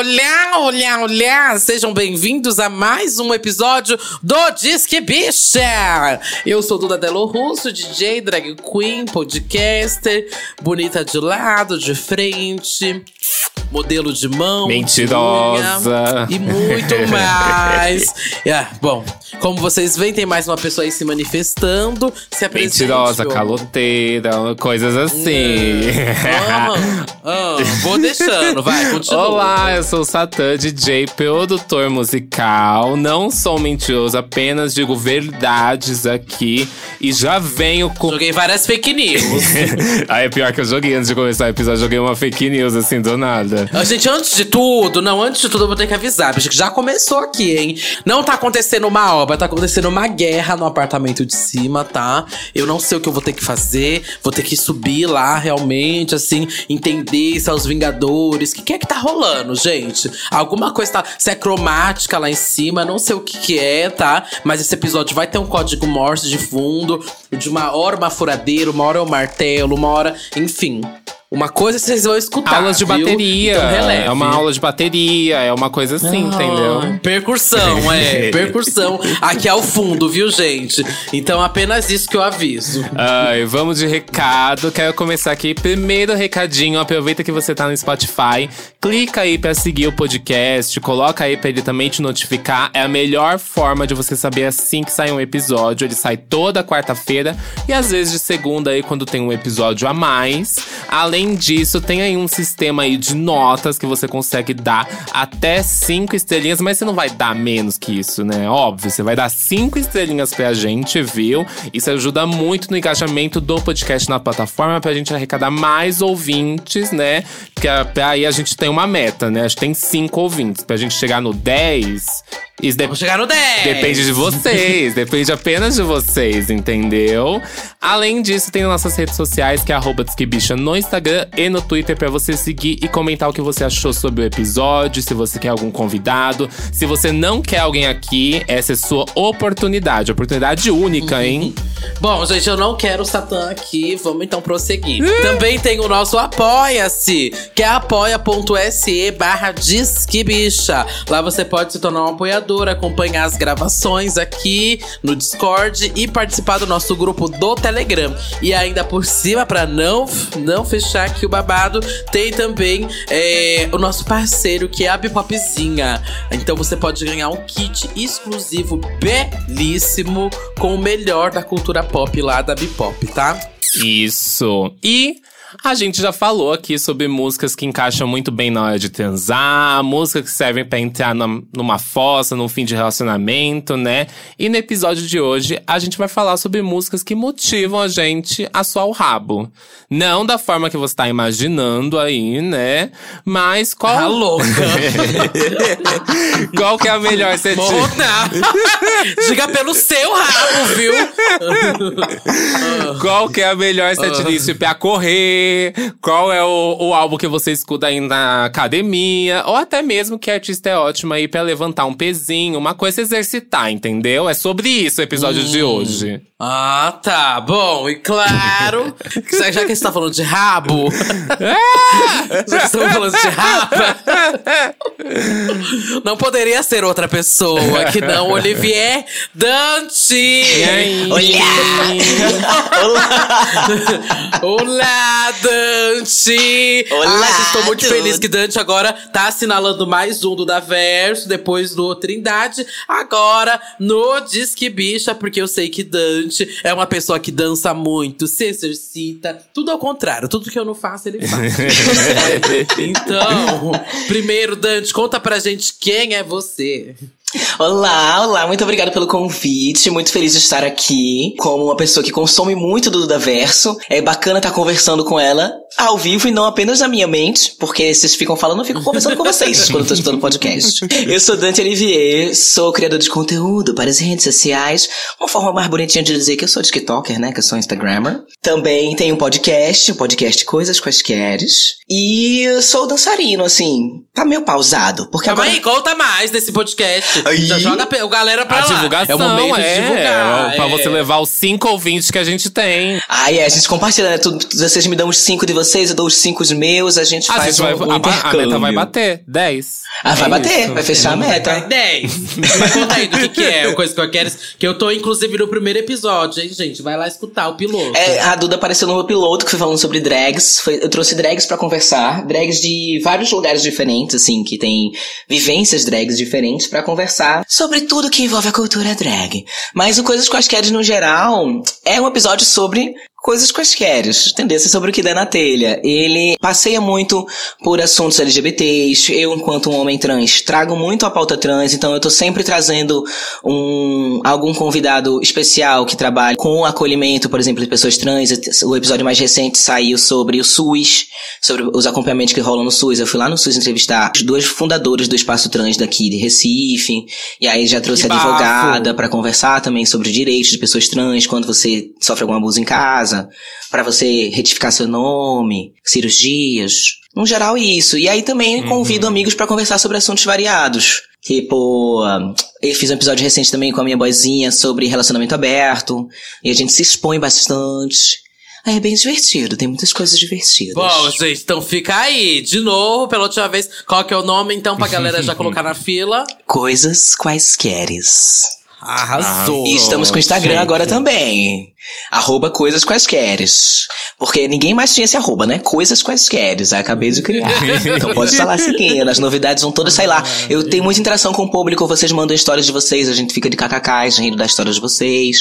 Olá, olá, olá! Sejam bem-vindos a mais um episódio do Disque Bicha! Eu sou Duda Delo Russo, DJ, drag queen, podcaster, bonita de lado, de frente, modelo de mão, mentirosa de unha, e muito mais. é, bom, como vocês veem, tem mais uma pessoa aí se manifestando, se. Mentirosa, caloteira, coisas assim. Ah, vou deixando, vai. Continua. Olá, eu sou o Satã, DJ, produtor musical. Não sou mentiroso, apenas digo verdades aqui. E já venho com. Joguei várias fake news. Aí é pior que eu joguei antes de começar o episódio, joguei uma fake news assim do nada. Gente, antes de tudo, não, antes de tudo eu vou ter que avisar, porque já começou aqui, hein? Não tá acontecendo uma obra, tá acontecendo uma guerra no apartamento de cima, tá? Eu não sei o que eu vou ter que fazer, vou ter que subir lá realmente, assim, entender se é os Vingadores, que que é que tá rolando, gente? Alguma coisa tá. Se é cromática lá em cima, não sei o que, que é, tá? Mas esse episódio vai ter um código Morse de fundo. De uma hora uma furadeira, uma hora é um martelo, uma hora. Enfim. Uma coisa vocês vão escutar. Aulas de viu? bateria. Então, releve. é uma aula de bateria, é uma coisa assim, Ah, entendeu? Percussão, é. percussão. Aqui ao fundo, viu, gente? Então apenas isso que eu aviso. Ai, vamos de recado. Quero começar aqui. Primeiro recadinho, aproveita que você tá no Spotify, clica aí pra seguir o podcast, coloca aí pra ele também te notificar. É a melhor forma de você saber assim que sai um episódio. Ele sai toda quarta-feira e às vezes de segunda aí quando tem um episódio a mais. Além disso, tem aí um sistema aí de notas que você consegue dar até cinco estrelinhas, mas você não vai dar menos que isso, né? Óbvio, você vai dar cinco estrelinhas pra gente, viu? Isso ajuda muito no engajamento do podcast na plataforma pra gente arrecadar mais ouvintes, né? Porque aí a gente tem uma meta, né? A gente tem cinco ouvintes. Pra gente chegar no 10, isso de- Vamos chegar no 10. Depende de vocês, depende apenas de vocês, entendeu? Além disso, tem nossas redes sociais, que é arroba Disquebicha no Instagram e no Twitter, pra você seguir e comentar o que você achou sobre o episódio, se você quer algum convidado. Se você não quer alguém aqui, essa é sua oportunidade. Oportunidade única, hein? Bom, gente, eu não quero o Satã aqui. Vamos então prosseguir. Também tem o nosso Apoia-se, que é apoia.se barra Disquebicha. Lá você pode se tornar um apoiador, acompanhar as gravações aqui no Discord e participar do nosso grupo do Telegram. E ainda por cima, pra não, não fechar aqui o babado, tem também é, o nosso parceiro, que é a Bipopzinha. Então você pode ganhar um kit exclusivo belíssimo com o melhor da cultura pop lá da Bipop, tá? Isso. E a gente já falou aqui sobre músicas que encaixam muito bem na hora de transar, músicas que servem pra entrar num- numa fossa, num fim de relacionamento, né? E no episódio de hoje, a gente vai falar sobre músicas que motivam a gente a suar o rabo. Não da forma que você tá imaginando aí, né? Mas qual. Tá louca. qual que é a melhor? Você! Diga pelo seu rabo, viu? Qual que é a melhor setlist pra correr? Qual é o, o álbum que você escuta aí na academia? Ou até mesmo que artista é ótimo aí pra levantar um pezinho, uma coisa exercitar, entendeu? É sobre isso o episódio de hoje. Ah, tá. Bom, e claro, já que você tá falando de rabo. já que estamos falando de rabo. Não poderia ser outra pessoa que não Olivier Dante. E aí? Olá, Dante! Olá, estou muito tudo. feliz que Dante agora tá assinalando mais um do Daverso, depois do Trindade, agora no Disque Bicha, porque eu sei que Dante é uma pessoa que dança muito, se exercita, tudo ao contrário, tudo que eu não faço, ele faz. então, primeiro, Dante, conta pra gente quem é você. Olá, olá, muito obrigada pelo convite. Muito feliz de estar aqui como uma pessoa que consome muito do Dudaverso. É bacana estar conversando com ela ao vivo e não apenas na minha mente, porque vocês ficam falando, eu fico conversando com vocês quando eu tô escutando o podcast. Eu sou Dante Olivier, sou criador de conteúdo para as redes sociais. Uma forma mais bonitinha de dizer que eu sou TikToker, né? Que eu sou Instagrammer. Também tenho um podcast, um podcast Coisas Quaisqueres. E eu sou dançarino, assim, tá meio pausado. Porque Calma agora... aí, conta mais desse podcast. Aí. Já joga o galera pra A lá. divulgação, é o momento é, de divulgar. pra é. você levar os cinco ouvintes que a gente tem. Ai, é, a gente compartilha, né? Tudo, vocês me dão os cinco de vocês, eu dou os cinco meus, a gente A, faz gente vai, um, um a, a meta vai bater. 10. Ah, vai É bater, isso. vai fechar a meta. Vai 10. Mas conta aí do que, que é, coisa que eu quero. Que eu tô, inclusive, no primeiro episódio, hein, gente? Vai lá escutar o piloto. É, a Duda apareceu no piloto que foi falando sobre drags. Foi- eu trouxe drags pra conversar, drags de vários lugares diferentes, assim, que tem vivências drags diferentes pra conversar sobre tudo que envolve a cultura drag. Mas o Coisas Quaisqueres no geral é um episódio sobre coisas quaisqueres, tendência sobre o que dá na telha. Ele passeia muito por assuntos LGBTs. Eu, enquanto um homem trans, trago muito a pauta trans, então eu tô sempre trazendo um algum convidado especial que trabalha com o acolhimento, por exemplo, de pessoas trans. O episódio mais recente saiu sobre o SUS, sobre os acompanhamentos que rolam no SUS. Eu fui lá no SUS entrevistar as duas fundadoras do espaço trans daqui de Recife, e aí já trouxe a advogada para conversar também sobre direitos de pessoas trans quando você sofre algum abuso em casa, para você retificar seu nome, cirurgias, no geral isso. E aí também convido amigos para conversar sobre assuntos variados. Tipo, eu fiz um episódio recente também com a minha boizinha sobre relacionamento aberto, e a gente se expõe bastante. Aí é bem divertido, tem muitas coisas divertidas. Bom, gente, então fica aí. De novo, pela última vez. Qual que é o nome, então, pra galera já colocar na fila? Coisas quaisqueres. Arrasou. E estamos com o Instagram gente. agora também. Arroba coisas quaisqueres. Porque ninguém mais tinha esse arroba, né? Coisas quaisqueres. Aí acabei de criar. então pode lá seguindo. As novidades vão todas sair lá. Eu tenho muita interação com o público. Vocês mandam histórias de vocês. A gente fica de kkk, rindo das histórias de vocês.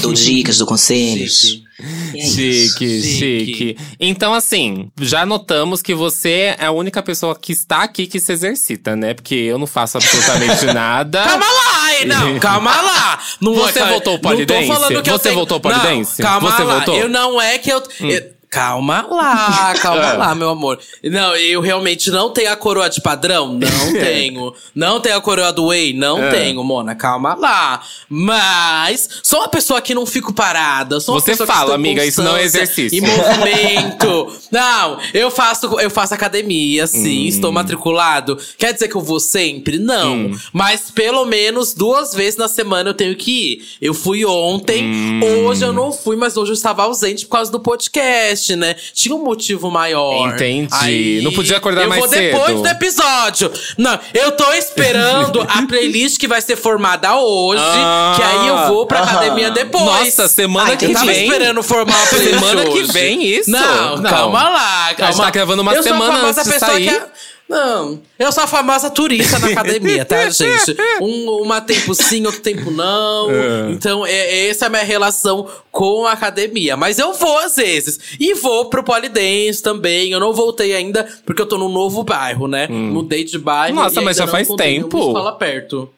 Dou dicas, dou conselhos. É. Chique, Chique. chique. Então, assim, já notamos que você é a única pessoa que está aqui que se exercita, né? Porque eu não faço absolutamente nada. Calma lá, hein? Não, calma lá. Não Você é- voltou ao não tô polidense? falando que eu Você tenho- voltou polidense? Não, calma Você lá. voltou? Hum. Eu não é que eu... eu- Calma lá, calma É. lá, meu amor. Não, eu realmente não tenho a coroa de padrão? Não tenho. Não tenho a coroa do Whey? Não É. tenho, Mona. Calma lá. Mas, sou uma pessoa que não fico parada. Sou uma Você pessoa que fala, em amiga, isso não é exercício. E movimento. não, eu faço, eu faço academia, sim. Hum. Estou matriculado. Quer dizer que eu vou sempre? Não. Hum. Mas pelo menos duas vezes na semana eu tenho que ir. Eu fui ontem, Hum. hoje eu não fui, mas hoje eu estava ausente por causa do podcast, né? Tinha um motivo maior. Entendi. Não podia acordar eu mais vou depois cedo. do episódio. Não, eu tô esperando a playlist que vai ser formada hoje, Ah. que aí eu vou pra Aham. academia depois. Nossa, semana Ai, que Eu tava vem. esperando formar uma playlist Semana que vem, isso? Não, Não. calma lá, calma. tá gravando uma eu a semana antes de sair. que... Não, eu sou a famosa turista na academia, tá, gente? Um, uma tempo sim, outro tempo não. É. Então, é, essa é a minha relação com a academia. Mas eu vou às vezes. E vou pro Polidense também. Eu não voltei ainda, porque eu tô num novo bairro, né? Mudei de bairro. Hum. Nossa, mas já faz tempo. escola perto.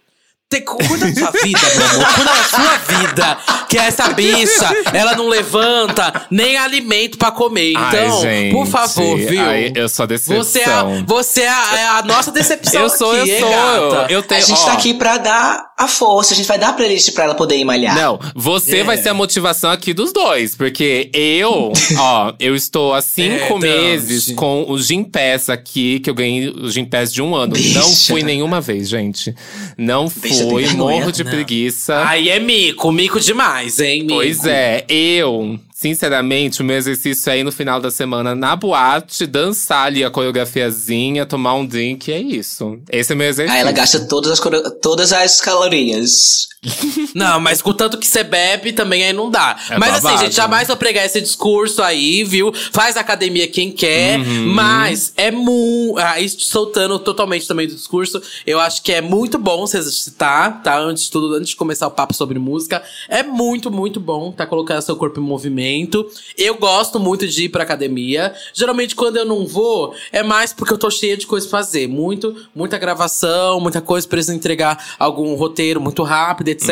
Tem, cuida da sua vida, meu amor. Cuida da sua vida. Que essa bicha, ela não levanta nem alimento pra comer. Então, Ai, gente. por favor, viu? Ai, eu sou a decepção. Você é a, você é a, é a nossa decepção Eu sou, aqui, eu hein, sou. gata? Eu tenho, A gente ó, tá aqui pra dar a força. A gente vai dar playlist pra ela poder ir malhar. Não, você É. vai ser a motivação aqui dos dois. Porque eu, ó, eu estou há cinco É, meses Dante. com o Gym Pass aqui, que eu ganhei o Gym Pass de um ano. Bicha. Não fui nenhuma vez, gente. Não Bicha, fui, morro de Não. preguiça. Aí é mico, mico demais, hein, mico. Pois é, eu, sinceramente, o meu exercício é ir no final da semana na boate, dançar ali a coreografiazinha, tomar um drink, é isso. Esse é meu exercício. Aí ela gasta todas as, todas as calorias. Não, mas com tanto que você bebe, também aí não dá. É mas assim, babado. gente, jamais vou pregar esse discurso aí, viu? Faz academia quem quer, Uhum. mas é muito. Aí, soltando totalmente também do discurso, eu acho que é muito bom se exercitar, tá? Antes de tudo, antes de começar o papo sobre música, é muito, muito bom tá colocando seu corpo em movimento. Eu gosto muito de ir pra academia. Geralmente, quando eu não vou, é mais porque eu tô cheia de coisa pra fazer. Muito, muita gravação, muita coisa, preciso entregar algum roteiro muito rápido, etc.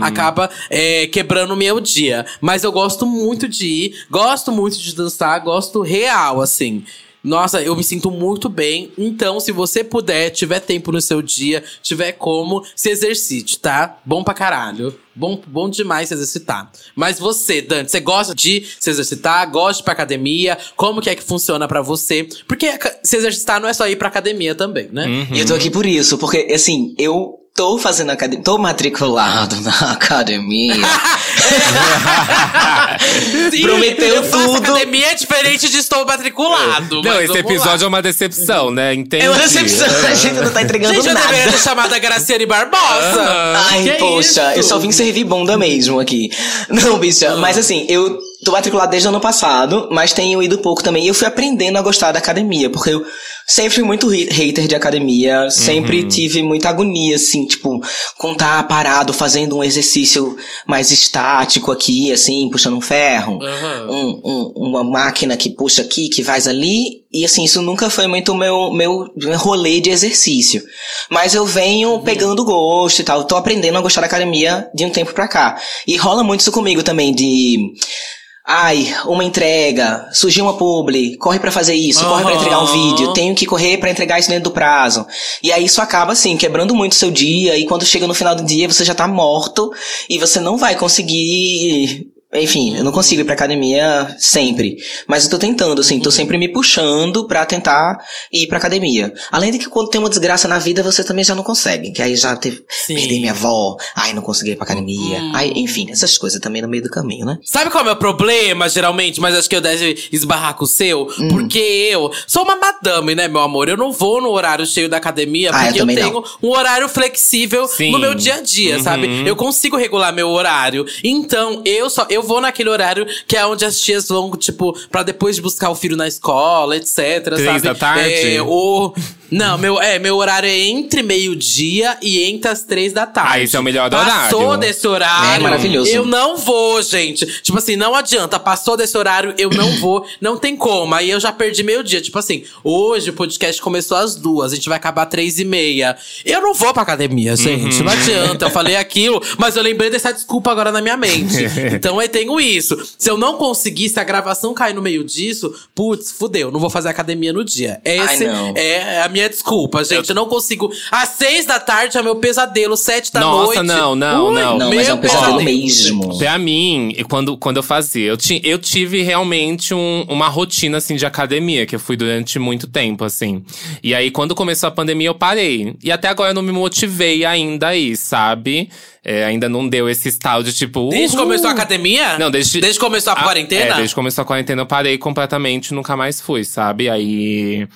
Acaba é, quebrando o meu dia. Mas eu gosto muito de ir, gosto muito de dançar, gosto real, assim. Nossa, eu me sinto muito bem. Então, se você puder, tiver tempo no seu dia, tiver como, se exercite, tá? Bom pra caralho. Bom, bom demais se exercitar. Mas você, Dante, você gosta de se exercitar? Gosta de ir pra academia? Como que é que funciona pra você? Porque se exercitar não é só ir pra academia também, né? E eu tô aqui por isso, porque, assim, eu tô fazendo academia, tô matriculado na academia. Sim, Prometeu eu faço tudo. academia é diferente de estou matriculado. Não, esse episódio lá. é uma decepção, né? Entendi. É uma decepção, a gente não tá entregando Gente, eu nada. deveria ter chamado a Graciane Barbosa. Ai, Que poxa, isso? eu só vim servir bunda mesmo aqui. Não, bicha, mas assim, eu tô matriculado desde o ano passado, mas tenho ido pouco também. E eu fui aprendendo a gostar da academia, porque eu sempre fui muito hater de academia, sempre tive muita agonia, assim, tipo, com tá parado fazendo um exercício mais estático aqui, assim, puxando um ferro. Aham. um- um- uma máquina que puxa aqui, que faz ali. E assim, isso nunca foi muito meu, meu rolê de exercício. Mas eu venho pegando gosto e tal. Tô aprendendo a gostar da academia de um tempo pra cá. E rola muito isso comigo também, de. Ai, uma entrega, surgiu uma publi, corre pra fazer isso, corre pra entregar um vídeo, tenho que correr pra entregar isso dentro do prazo. E aí isso acaba assim, quebrando muito o seu dia, e quando chega no final do dia você já tá morto e você não vai conseguir enfim, eu não consigo ir pra academia sempre. Mas eu tô tentando, assim, tô sempre me puxando pra tentar ir pra academia. Além de que quando tem uma desgraça na vida, você também já não consegue. Que aí já teve. Sim. Perdi minha avó, ai, não consegui ir pra academia. Aí, enfim, essas coisas também no meio do caminho, né? Sabe qual é o meu problema, geralmente? Mas acho que eu deve esbarrar com o seu. Hum. Porque eu sou uma madame, né, meu amor? Eu não vou no horário cheio da academia, Ah, eu porque eu, também tenho não. um horário flexível Sim. no meu dia a dia, Uhum. sabe? Eu consigo regular meu horário. Então, eu só eu vou naquele horário que é onde as tias vão, tipo, pra depois de buscar o filho na escola, etc. Três sabe? da tarde? É, o... Não, meu, é, meu horário é entre meio-dia e entre as três da tarde. Ah, esse é o melhor Passou horário. desse horário. É maravilhoso. Eu não vou, gente. Tipo assim, não adianta. Passou desse horário, eu não vou. Não tem como. Aí eu já perdi meio dia. Tipo assim, hoje o podcast começou às duas. A gente vai acabar às três e meia. Eu não vou pra academia, gente. Não adianta. Eu falei aquilo, mas eu lembrei dessa desculpa agora na minha mente. Então eu tenho isso. Se eu não conseguir, se a gravação cair no meio disso, putz, fudeu. Não vou fazer academia no dia. Esse não. é a minha desculpa, gente. Eu não consigo. Às seis da tarde é meu pesadelo, sete da Nossa, noite. não, não, Ui, não. Não, mas é um pesadelo pesadelo. mesmo. Pra mim, e quando, quando eu fazia, eu, ti, eu tive realmente um- uma rotina, assim, de academia, que eu fui durante muito tempo, assim. E aí, quando começou a pandemia, eu parei. E até agora eu não me motivei ainda aí, sabe? É, ainda não deu esse estalo de tipo. Desde que uhul. começou a academia? Não, desde. Desde que começou a Ah, quarentena? É, desde que começou a quarentena eu parei completamente, nunca mais fui, sabe? Aí.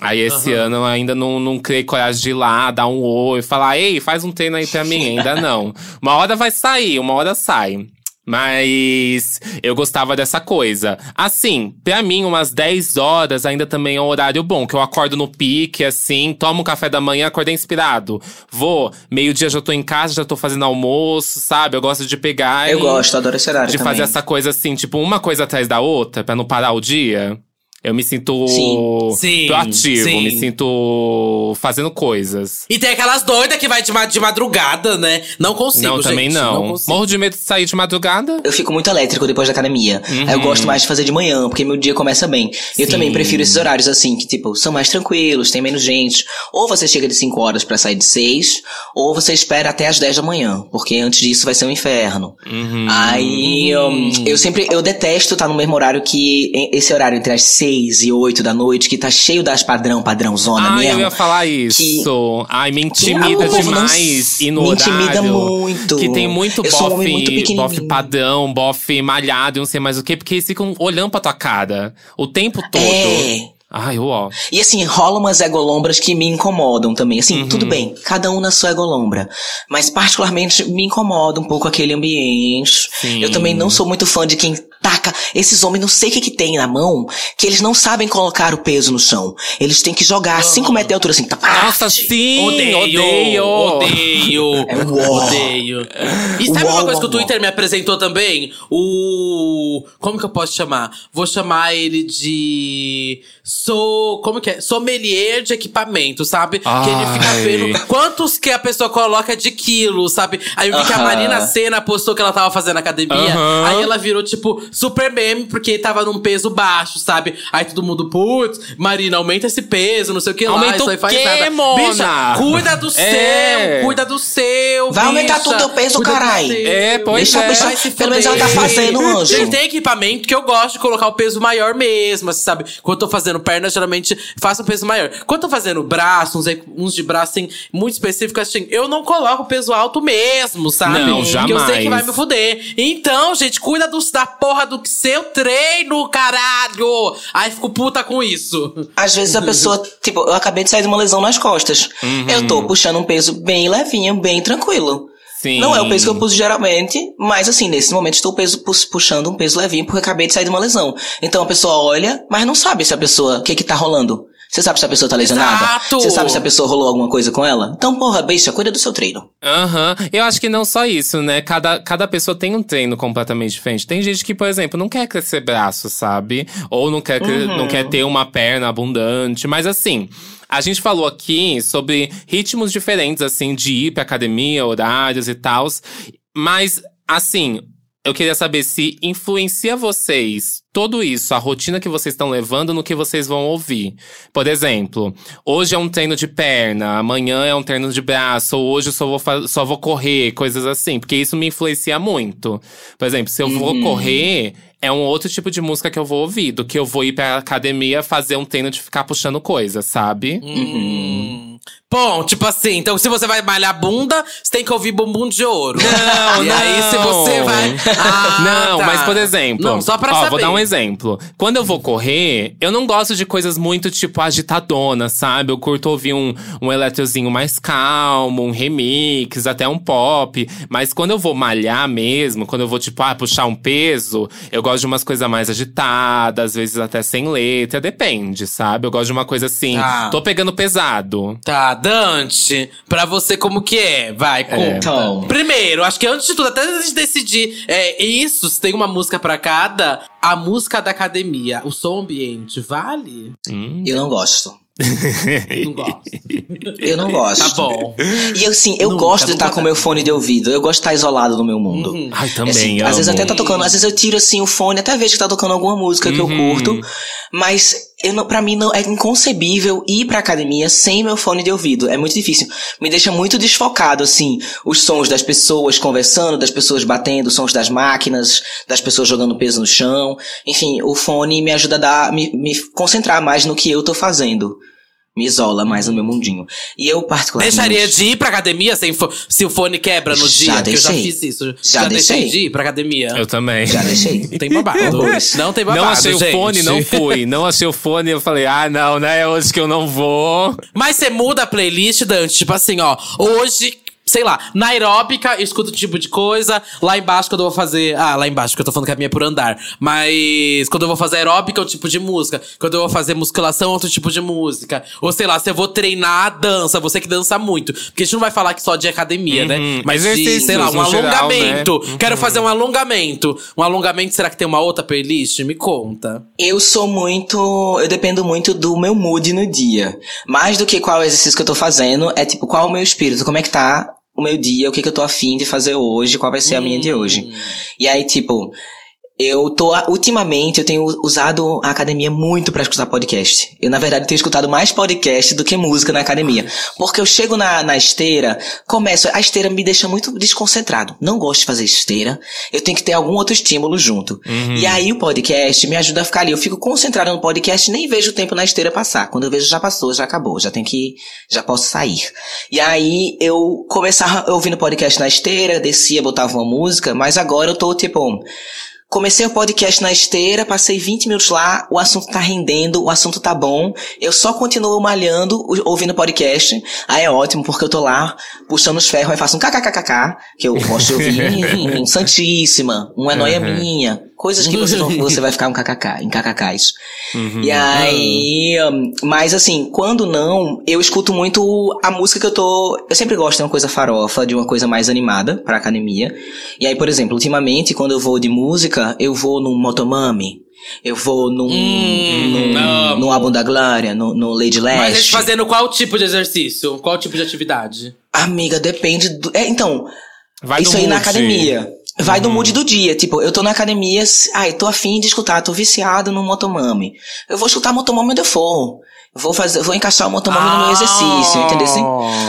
Aí esse ano eu ainda não, não criei coragem de ir lá, dar um oi, falar, ei, faz um treino aí pra mim. Ainda não. Uma hora vai sair, uma hora sai. Mas eu gostava dessa coisa. Assim, pra mim, umas 10 horas ainda também é um horário bom, que eu acordo no pique, assim, tomo um café da manhã, acordei inspirado. Vou, meio-dia já tô em casa, já tô fazendo almoço, sabe? Eu gosto de pegar Eu e gosto, adoro esse horário de também. fazer essa coisa assim, tipo, uma coisa atrás da outra, pra não parar o dia. Eu me sinto Sim. Sim, proativo, sim. me sinto fazendo coisas. E tem aquelas doidas que vai de, ma- de madrugada, né? Não consigo, não, também gente, não. consigo. Morro de medo de sair de madrugada. Eu fico muito elétrico depois da academia. Aí eu gosto mais de fazer de manhã, porque meu dia começa bem. Eu Sim. também prefiro esses horários assim, que tipo, são mais tranquilos, tem menos gente. Ou você chega de 5 horas pra sair de 6, ou você espera até as 10 da manhã, porque antes disso vai ser um inferno. Uhum. Aí eu, eu sempre, eu detesto estar no mesmo horário que esse horário entre as 6 e 8 da noite, que tá cheio das padrão, padrão zona Ah, mesmo. eu ia falar isso. Ai, me intimida o povo não demais ir no me horário. intimida muito. Que tem muito Eu sou um muito bofe, bofe padrão, bofe malhado e não sei mais o quê. Porque eles ficam olhando pra tua cara o tempo todo. É. Ai, uó. E assim, rola umas egolombras que me incomodam também. Assim, Uhum. tudo bem, cada um na sua egolombra. Mas particularmente me incomoda um pouco aquele ambiente. Sim. Eu também não sou muito fã de quem taca. Esses homens não sei o que que tem na mão, que eles não sabem colocar o peso no chão. Eles têm que jogar a 5 metros de altura assim. Tá, Nossa, sim! Odeio, odeio! odeio, É odeio. E sabe Uó, uma coisa que o Twitter me apresentou também? O. Como que eu posso chamar? Vou chamar ele de. Sou. Como que é? Sommelier de equipamento, sabe? Que ele fica Ai. vendo quantos que a pessoa coloca de quilos, sabe? Aí eu vi que a. Marina Senna postou que ela tava fazendo academia. Aham. Aí ela virou, tipo, super meme, porque tava num peso baixo, sabe? Aí todo mundo, putz, Marina, aumenta esse peso, não sei o que lá. Aumenta isso o aí faz quê, nada. Mona? Bicha, cuida do É. seu, cuida do seu. Vai aumentar bicha. tu teu peso, seu. É, pois Deixa a é. bicha- se pelo menos ela tá fazendo, anjo. Gente, tem equipamento que eu gosto de colocar o peso maior mesmo, assim, sabe? Quando eu tô fazendo perna, geralmente faço um peso maior. Quando eu tô fazendo braço, uns, uns de braço, assim, muito específicos, assim, eu não coloco peso alto mesmo, sabe? Não, Porque eu sei jamais. que vai me fuder. Então, gente, cuida do, da porra do seu treino, caralho! Aí fico puta com isso. Às vezes a pessoa, tipo, eu acabei de sair de uma lesão nas costas. Eu tô puxando um peso bem levinho, bem tranquilo. Sim. Não é o peso que eu puxo geralmente, mas assim, nesse momento estou peso, pu- puxando um peso levinho porque acabei de sair de uma lesão. Então a pessoa olha, mas não sabe se a pessoa, o que que tá rolando. Você sabe se a pessoa tá lesionada? Exato. Você sabe se a pessoa rolou alguma coisa com ela? Então, porra, bicha, cuida do seu treino. Aham. Eu acho que não só isso, né? Cada, cada pessoa tem um treino completamente diferente. Tem gente que, por exemplo, não quer crescer braço, sabe? Ou não quer, Uhum. não quer ter uma perna abundante. Mas assim, a gente falou aqui sobre ritmos diferentes, assim, de ir pra academia, horários e tal. Mas, assim, eu queria saber se influencia vocês tudo isso, a rotina que vocês estão levando no que vocês vão ouvir. Por exemplo, hoje é um treino de perna, amanhã é um treino de braço, ou hoje eu só vou, só vou correr, coisas assim, porque isso me influencia muito. Por exemplo, se eu vou Uhum. correr, é um outro tipo de música que eu vou ouvir, do que eu vou ir pra academia fazer um treino de ficar puxando coisa, sabe? Hum. Bom, tipo assim, então se você vai malhar bunda, você tem que ouvir bumbum de ouro. Não, e aí se você não. vai. Ah, não, tá. mas por exemplo. Não, só pra ó, saber. Vou dar um exemplo. Quando eu vou correr, eu não gosto de coisas muito, tipo, agitadonas, sabe? Eu curto ouvir um, um eletrozinho mais calmo, um remix, até um pop. Mas quando eu vou malhar mesmo, quando eu vou, tipo, ah, puxar um peso, eu gosto de umas coisas mais agitadas, às vezes até sem letra, depende, sabe? Eu gosto de uma coisa assim, Tá. tô pegando pesado. Tá, Dante, pra você como que é? Vai, conta. Então. Primeiro, acho que antes de tudo, até a gente decidir é, isso, se tem uma música pra cada, a música da academia, o som ambiente, vale? Hum. Eu não gosto. Não gosto. Eu não gosto. tá bom. E assim, eu Nunca, gosto de estar com tá. meu fone de ouvido. Eu gosto de estar isolado no meu mundo. Uhum. Ai, também, Assim, amo. às vezes até tá tocando, às vezes eu tiro assim o fone, até vejo que tá tocando alguma música que eu Uhum. curto, mas pra mim não é inconcebível ir pra academia sem meu fone de ouvido. É muito difícil. Me deixa muito desfocado assim, os sons das pessoas conversando, das pessoas batendo, sons das máquinas, das pessoas jogando peso no chão. Enfim, o fone me ajuda a dar, me, me concentrar mais no que eu tô fazendo. Me isola mais no meu mundinho. E eu particularmente Deixaria de ir pra academia sem fo- se o fone quebra no Já dia? Porque eu já deixei. fiz isso. Já deixei deixei. de ir pra academia. Eu também. já deixei. Não tem babado. Não tem babado, Não achei gente. o fone, não fui. Não achei o fone, eu falei, ah, não, né? É hoje que eu não vou. Mas você muda a playlist, Dante. Tipo assim, ó. Hoje, sei lá, na aeróbica, eu escuto um tipo de coisa. Lá embaixo, quando eu vou fazer. Ah, lá embaixo, que eu tô falando que a minha é por andar. Mas quando eu vou fazer aeróbica, é um tipo de música. Quando eu vou fazer musculação, é outro tipo de música. Ou sei lá, se eu vou treinar dança, você que dança muito. Porque a gente não vai falar que só de academia, né? Uhum. Mas de, sei lá, um no geral, alongamento. né? Uhum. Quero fazer um alongamento. Um alongamento, será que tem uma outra playlist? Me conta. Eu sou muito. Eu dependo muito do meu mood no dia. Mais do que qual exercício que eu tô fazendo, é tipo, qual o meu espírito, como é que tá o meu dia, o que, que eu tô afim de fazer hoje, qual vai ser a minha de hoje. E aí, tipo, eu tô. Ultimamente, eu tenho usado a academia muito pra escutar podcast. Eu, na verdade, tenho escutado mais podcast do que música na academia. Porque eu chego na, na esteira, começo. A esteira me deixa muito desconcentrado. Não gosto de fazer esteira. Eu tenho que ter algum outro estímulo junto. E aí, o podcast me ajuda a ficar ali. Eu fico concentrado no podcast nem vejo o tempo na esteira passar. Quando eu vejo, já passou, já acabou. Já tem que. Já posso sair. E aí, eu começava ouvindo podcast na esteira, descia, botava uma música, mas agora eu tô tipo. Comecei o podcast na esteira, passei 20 minutos lá, o assunto tá rendendo, o assunto tá bom. Eu só continuo malhando, ouvindo podcast. Aí é ótimo, porque eu tô lá, puxando os ferros, aí faço um kkkk, que eu gosto de ouvir, um Santíssima, um é noia Uhum. minha. Coisas que você, não- você vai ficar um kkk, em kkk's. Uhum. E aí, hum, mas assim, quando não, eu escuto muito a música que eu tô. Eu sempre gosto de uma coisa farofa, de uma coisa mais animada pra academia. E aí, por exemplo, ultimamente, quando eu vou de música, eu vou no Motomami. Eu vou num. Hum, num, no Álbum da Glória, no, no Lady Mas a gente fazendo qual tipo de exercício? Qual tipo de atividade? Amiga, depende do. É, então, Vai isso aí na mood. academia. Vai do mood do dia. Tipo, eu tô na academia, ai, tô afim de escutar, tô viciado no Motomami. Eu vou escutar Motomami onde eu for. Vou fazer, vou encaixar o Motomami no meu exercício, entendeu? assim?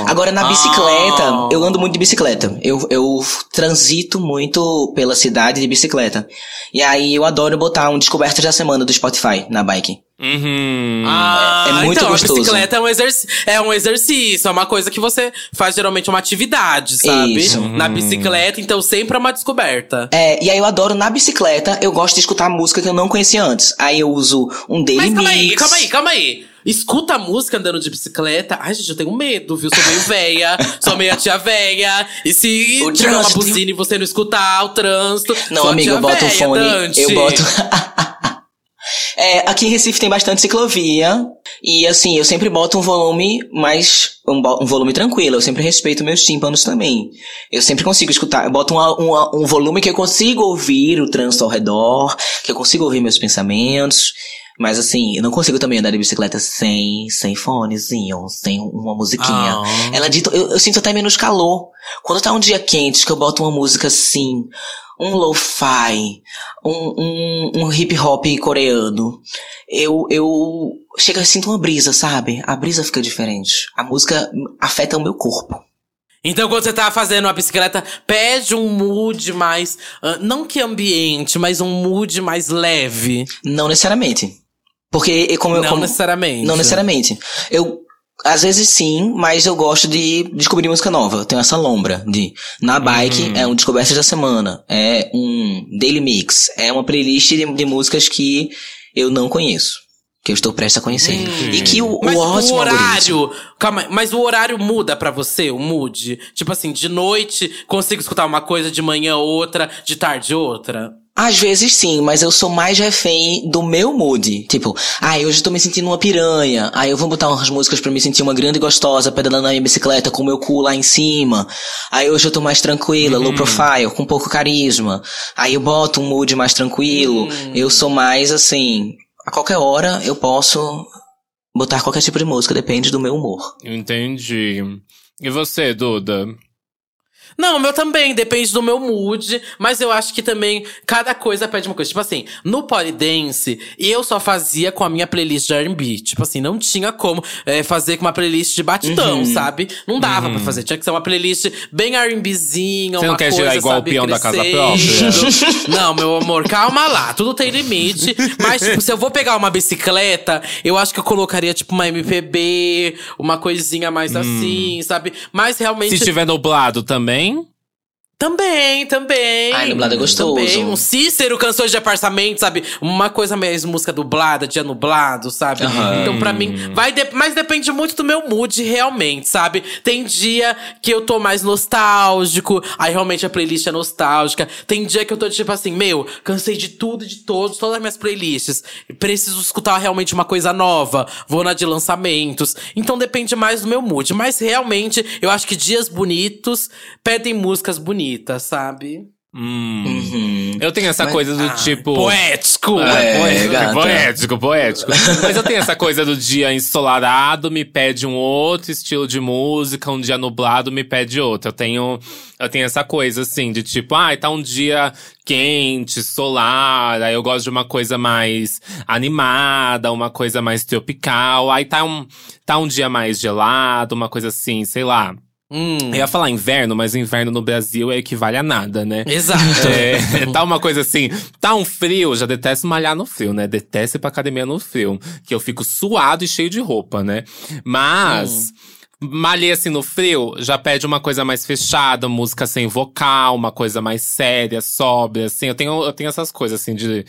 Agora, na bicicleta, Ah. eu ando muito de bicicleta. Eu, eu transito muito pela cidade de bicicleta. E aí eu adoro botar um Descobertas da Semana do Spotify na bike. Uhum. Ah, É muito então, gostoso. a bicicleta é um, exerc é um exercício, é uma coisa que você faz geralmente uma atividade, sabe? Isso. Na bicicleta, então sempre é uma descoberta. É, e aí eu adoro na bicicleta, eu gosto de escutar música que eu não conhecia antes. Aí eu uso um Daily Mas calma Mix. aí, calma aí, calma aí. Escuta a música andando de bicicleta. Ai, gente, eu tenho medo, viu? Sou meio véia, sou meio tia véia. E se O tiver uma buzina e você não escutar o trânsito. Não, tia eu boto o fone, Dante. eu boto. É, aqui em Recife tem bastante ciclovia. E assim, eu sempre boto um volume mais. Um, um volume tranquilo. Eu sempre respeito meus tímpanos também. Eu sempre consigo escutar. Eu boto um, um, um volume que eu consigo ouvir o trânsito ao redor, que eu consigo ouvir meus pensamentos. Mas assim, eu não consigo também andar de bicicleta sem, sem fonezinho, sem uma musiquinha. Ah. Ela dita, eu, eu sinto até menos calor. Quando tá um dia quente, que eu boto uma música assim, um lo-fi, um, um, um hip hop coreano, eu, eu chego e sinto uma brisa, sabe? A brisa fica diferente. A música afeta o meu corpo. Então, quando você tá fazendo a bicicleta, pede um mood mais. ah, não que ambiente, mas um mood mais leve. Não necessariamente. Porque, eu- como eu. não como, necessariamente. Não necessariamente. Eu. Às vezes sim, mas eu gosto de descobrir música nova. Eu tenho essa lombra de. Na bike Uhum. é um Descobertas da Semana. É um Daily Mix. É uma playlist de, de músicas que eu não conheço. Que eu estou prestes a conhecer. Hum. E que o, Mas o o ótimo algoritmo- horário. Calma aí, mas o horário muda pra você, o mood? Tipo assim, de noite consigo escutar uma coisa, de manhã outra, de tarde outra? Às vezes sim, mas eu sou mais refém do meu mood. Tipo, ai, hoje eu tô me sentindo uma piranha. Aí eu vou botar umas músicas pra me sentir uma grande gostosa pedalando na minha bicicleta com o meu cu lá em cima. Aí hoje eu tô mais tranquila, low profile, com pouco carisma. Aí eu boto um mood mais tranquilo. Eu sou mais assim, a qualquer hora eu posso botar qualquer tipo de música, depende do meu humor. Entendi. E você, Duda? Não, o meu também, depende do meu mood, mas eu acho que também cada coisa pede uma coisa. Tipo assim, no Polydance, eu só fazia com a minha playlist de R&B. Tipo assim, não tinha como é, fazer com uma playlist de batidão, Uhum. sabe? Não dava pra fazer. Tinha que ser uma playlist bem R&Bzinha, Você uma não quer coisa, girar igual o sabe, peão da casa crescendo. Não, meu amor, calma lá. Tudo tem limite. Mas, tipo, se eu vou pegar uma bicicleta, eu acho que eu colocaria, tipo, uma MPB, uma coisinha mais assim, sabe? Mas realmente. Se estiver nublado também? morning Também, também. Ai, nublado é gostoso. Também. Um Cícero, canções de apartamento, sabe? Uma coisa mais música dublada, dia nublado, sabe? Aham. Então, pra mim, vai de- mas depende muito do meu mood, realmente, sabe? Tem dia que eu tô mais nostálgico, aí realmente a playlist é nostálgica. Tem dia que eu tô tipo assim, meu, cansei de tudo e de todos, todas as minhas playlists. Preciso escutar realmente uma coisa nova. Vou na de lançamentos. Então depende mais do meu mood. Mas realmente, eu acho que dias bonitos pedem músicas bonitas, sabe? Hum. Uhum. Eu tenho essa coisa do Ah, tipo. Poético! É, poético, poético, poético. Mas eu tenho essa coisa do dia ensolarado me pede um outro estilo de música, um dia nublado me pede outro. Eu tenho, eu tenho essa coisa assim de tipo, ai, tá um dia quente, solar, aí eu gosto de uma coisa mais animada, uma coisa mais tropical. Aí tá um, tá um dia mais gelado, uma coisa assim, sei lá. Hum, Eu ia falar inverno, mas inverno no Brasil é equivale a nada, né? Exato. É, tá uma coisa assim, tá um frio, já detesto malhar no frio, né? Detesto ir pra academia no frio. Que eu fico suado e cheio de roupa, né? Mas. Malhei assim no frio, já pede uma coisa mais fechada, música sem vocal, uma coisa mais séria, sóbria, assim. Eu tenho, eu tenho essas coisas, assim, de,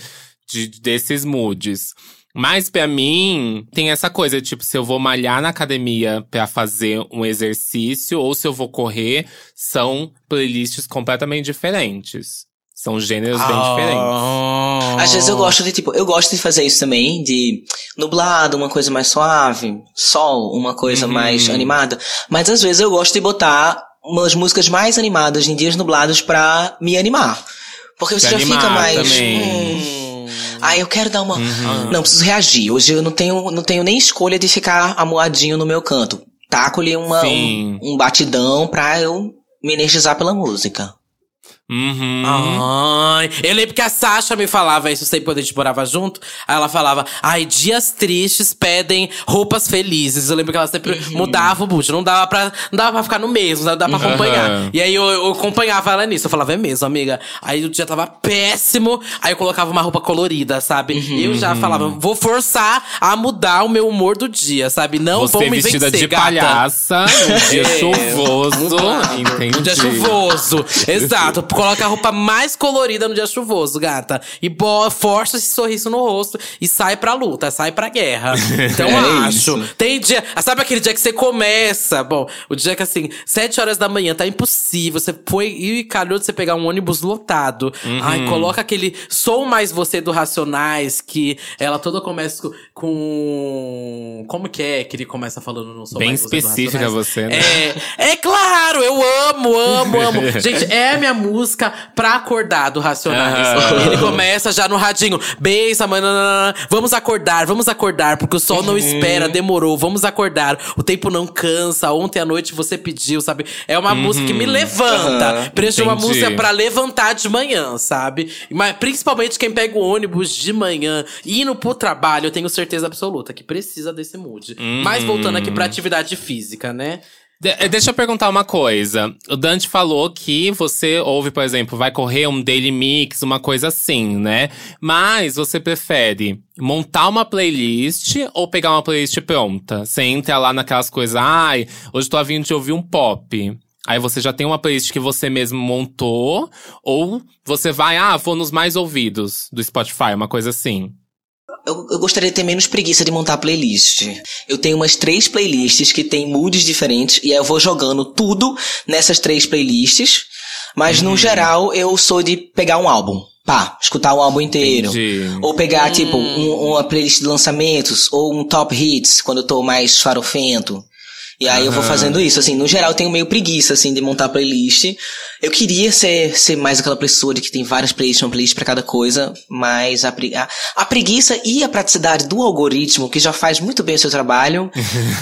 de desses moods. Mas pra mim, tem essa coisa, tipo, se eu vou malhar na academia pra fazer um exercício ou se eu vou correr, são playlists completamente diferentes. São gêneros bem Ah. diferentes. Às vezes eu gosto de, tipo, eu gosto de fazer isso também, de nublado, uma coisa mais suave, sol, uma coisa Uhum. mais animada. Mas às vezes eu gosto de botar umas músicas mais animadas em dias nublados pra me animar. Porque você Pra já fica mais. também. Hum, ah, eu quero dar uma. Uhum. Não, preciso reagir. Hoje eu não tenho, não tenho nem escolha de ficar amuadinho no meu canto. Taco-lhe um, um batidão pra eu me energizar pela música. Uhum. Ai, eu lembro que a Sasha me falava isso sempre quando a gente morava junto. Aí ela falava, ai, dias tristes pedem roupas felizes. Eu lembro que ela sempre Uhum. mudava o mood. Não dava pra, não dava pra ficar no mesmo, não dava pra acompanhar. Uhum. E aí eu, eu acompanhava ela nisso. Eu falava, é mesmo, amiga. Aí o dia tava péssimo. Aí eu colocava uma roupa colorida, sabe? Uhum. Eu já falava, vou forçar a mudar o meu humor do dia, sabe? Não Você vão me vestida vencer, de gata. palhaça, um dia É. chuvoso. Entendi. Um dia chuvoso. Exato. Coloca a roupa mais colorida no dia chuvoso, gata. E bo força esse sorriso no rosto e sai pra luta, sai pra guerra. Então É acho. isso. Tem dia. ah, Sabe aquele dia que você começa? Bom, o dia que assim, sete horas da manhã, tá impossível. Você foi e calhou de você pegar um ônibus lotado. Ai, coloca aquele Sou Mais Você do Racionais, que ela toda começa com- com. Como que é que ele começa falando no Sou Bem Mais Você específica você, né? É, é claro, eu amo, amo, amo. Gente, é a minha música pra acordar do Racionais. Aham. Ele começa já no radinho. Beisa, mano. Vamos acordar, vamos acordar, porque o sol não espera, demorou. Vamos acordar. O tempo não cansa. Ontem à noite você pediu, sabe? É uma música que me levanta. Aham. Preço de uma música pra levantar de manhã, sabe? Mas principalmente quem pega o ônibus de manhã indo pro trabalho, eu tenho certeza absoluta que precisa desse mood. Mas voltando aqui pra atividade física, né? De- eh, deixa eu perguntar uma coisa. O Dante falou que você ouve, por exemplo, vai correr um daily mix, uma coisa assim, né? Mas você prefere montar uma playlist ou pegar uma playlist pronta? Você entra lá naquelas coisas, ai, hoje tô fim de ouvir um pop. Aí você já tem uma playlist que você mesmo montou, ou você vai, ah, vou nos mais ouvidos do Spotify, uma coisa assim. Eu, eu gostaria de ter menos preguiça de montar playlist. Eu tenho umas três playlists que tem moods diferentes e aí eu vou jogando tudo nessas três playlists. Mas Uhum. no geral eu sou de pegar um álbum. Pá, escutar o álbum inteiro. Entendi. Ou pegar, tipo, um- uma playlist de lançamentos, ou um top hits, quando eu tô mais farofento. E aí eu vou fazendo isso, assim, no geral eu tenho meio preguiça, assim, de montar playlist. Eu queria ser, ser mais aquela pessoa de que tem várias playlists, uma playlist pra cada coisa, mas a, a, a preguiça e a praticidade do algoritmo, que já faz muito bem o seu trabalho,